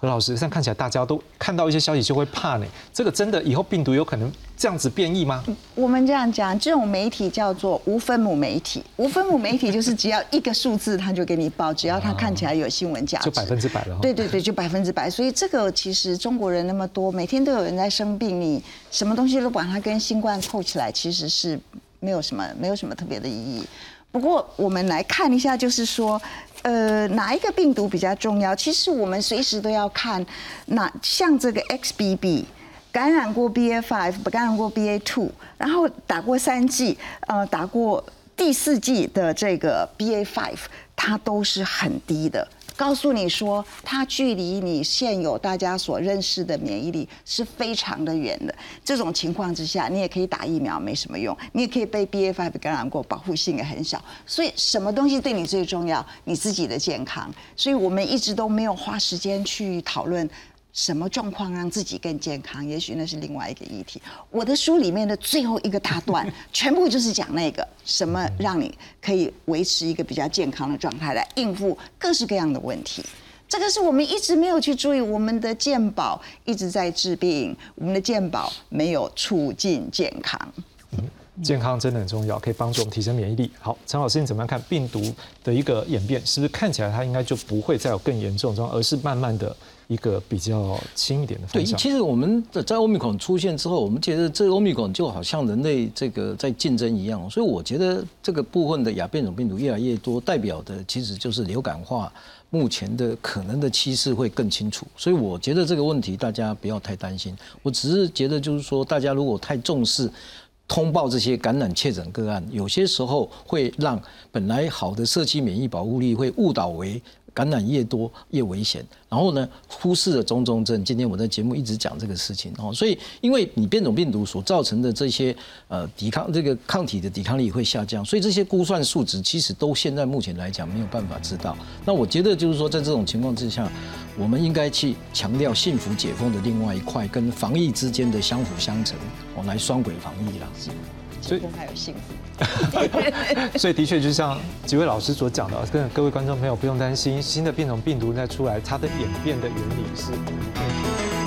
何老师，这样看起来大家都看到一些消息就会怕呢。这个真的以后病毒有可能这样子变异吗？我们这样讲，这种媒体叫做无分母媒体。无分母媒体就是只要一个数字，他就给你报，只要他看起来有新闻价值，就百分之百了。对对对，就百分之百。所以这个其实中国人那么多，每天都有人在生病，你什么东西都把它跟新冠扣起来，其实是没有什么没有什么特别的意义。不过我们来看一下，就是说，呃，哪一个病毒比较重要？其实我们随时都要看，那像这个 XBB，感染过 BA five，不感染过 BA two，然后打过三剂，呃，打过第四剂的这个 BA five，它都是很低的。告诉你说，它距离你现有大家所认识的免疫力是非常的远的。这种情况之下，你也可以打疫苗，没什么用；你也可以被 BA.5 感染过，保护性也很小。所以，什么东西对你最重要？你自己的健康。所以我们一直都没有花时间去讨论。什么状况让自己更健康？也许那是另外一个议题。我的书里面的最后一个大段，[laughs] 全部就是讲那个什么让你可以维持一个比较健康的状态，来应付各式各样的问题。这个是我们一直没有去注意，我们的健保一直在治病，我们的健保没有促进健康。健康真的很重要，可以帮助我们提升免疫力。好，陈老师，你怎么样看病毒的一个演变？是不是看起来它应该就不会再有更严重状况，而是慢慢的？一个比较轻一点的方向。对，其实我们在欧米孔出现之后，我们觉得这欧米孔就好像人类这个在竞争一样，所以我觉得这个部分的亚变种病毒越来越多，代表的其实就是流感化目前的可能的趋势会更清楚。所以我觉得这个问题大家不要太担心。我只是觉得就是说，大家如果太重视通报这些感染确诊个案，有些时候会让本来好的社区免疫保护力会误导为。感染越多越危险，然后呢，忽视了种种症。今天我在节目一直讲这个事情哦，所以因为你变种病毒所造成的这些呃抵抗这个抗体的抵抗力会下降，所以这些估算数值其实都现在目前来讲没有办法知道。那我觉得就是说，在这种情况之下，我们应该去强调幸福解封的另外一块跟防疫之间的相辅相成，哦，来双轨防疫啦。所以还有幸福。[laughs] 所以的确，就像几位老师所讲的，跟各位观众朋友不用担心，新的变种病毒再出来，它的演变的原理是。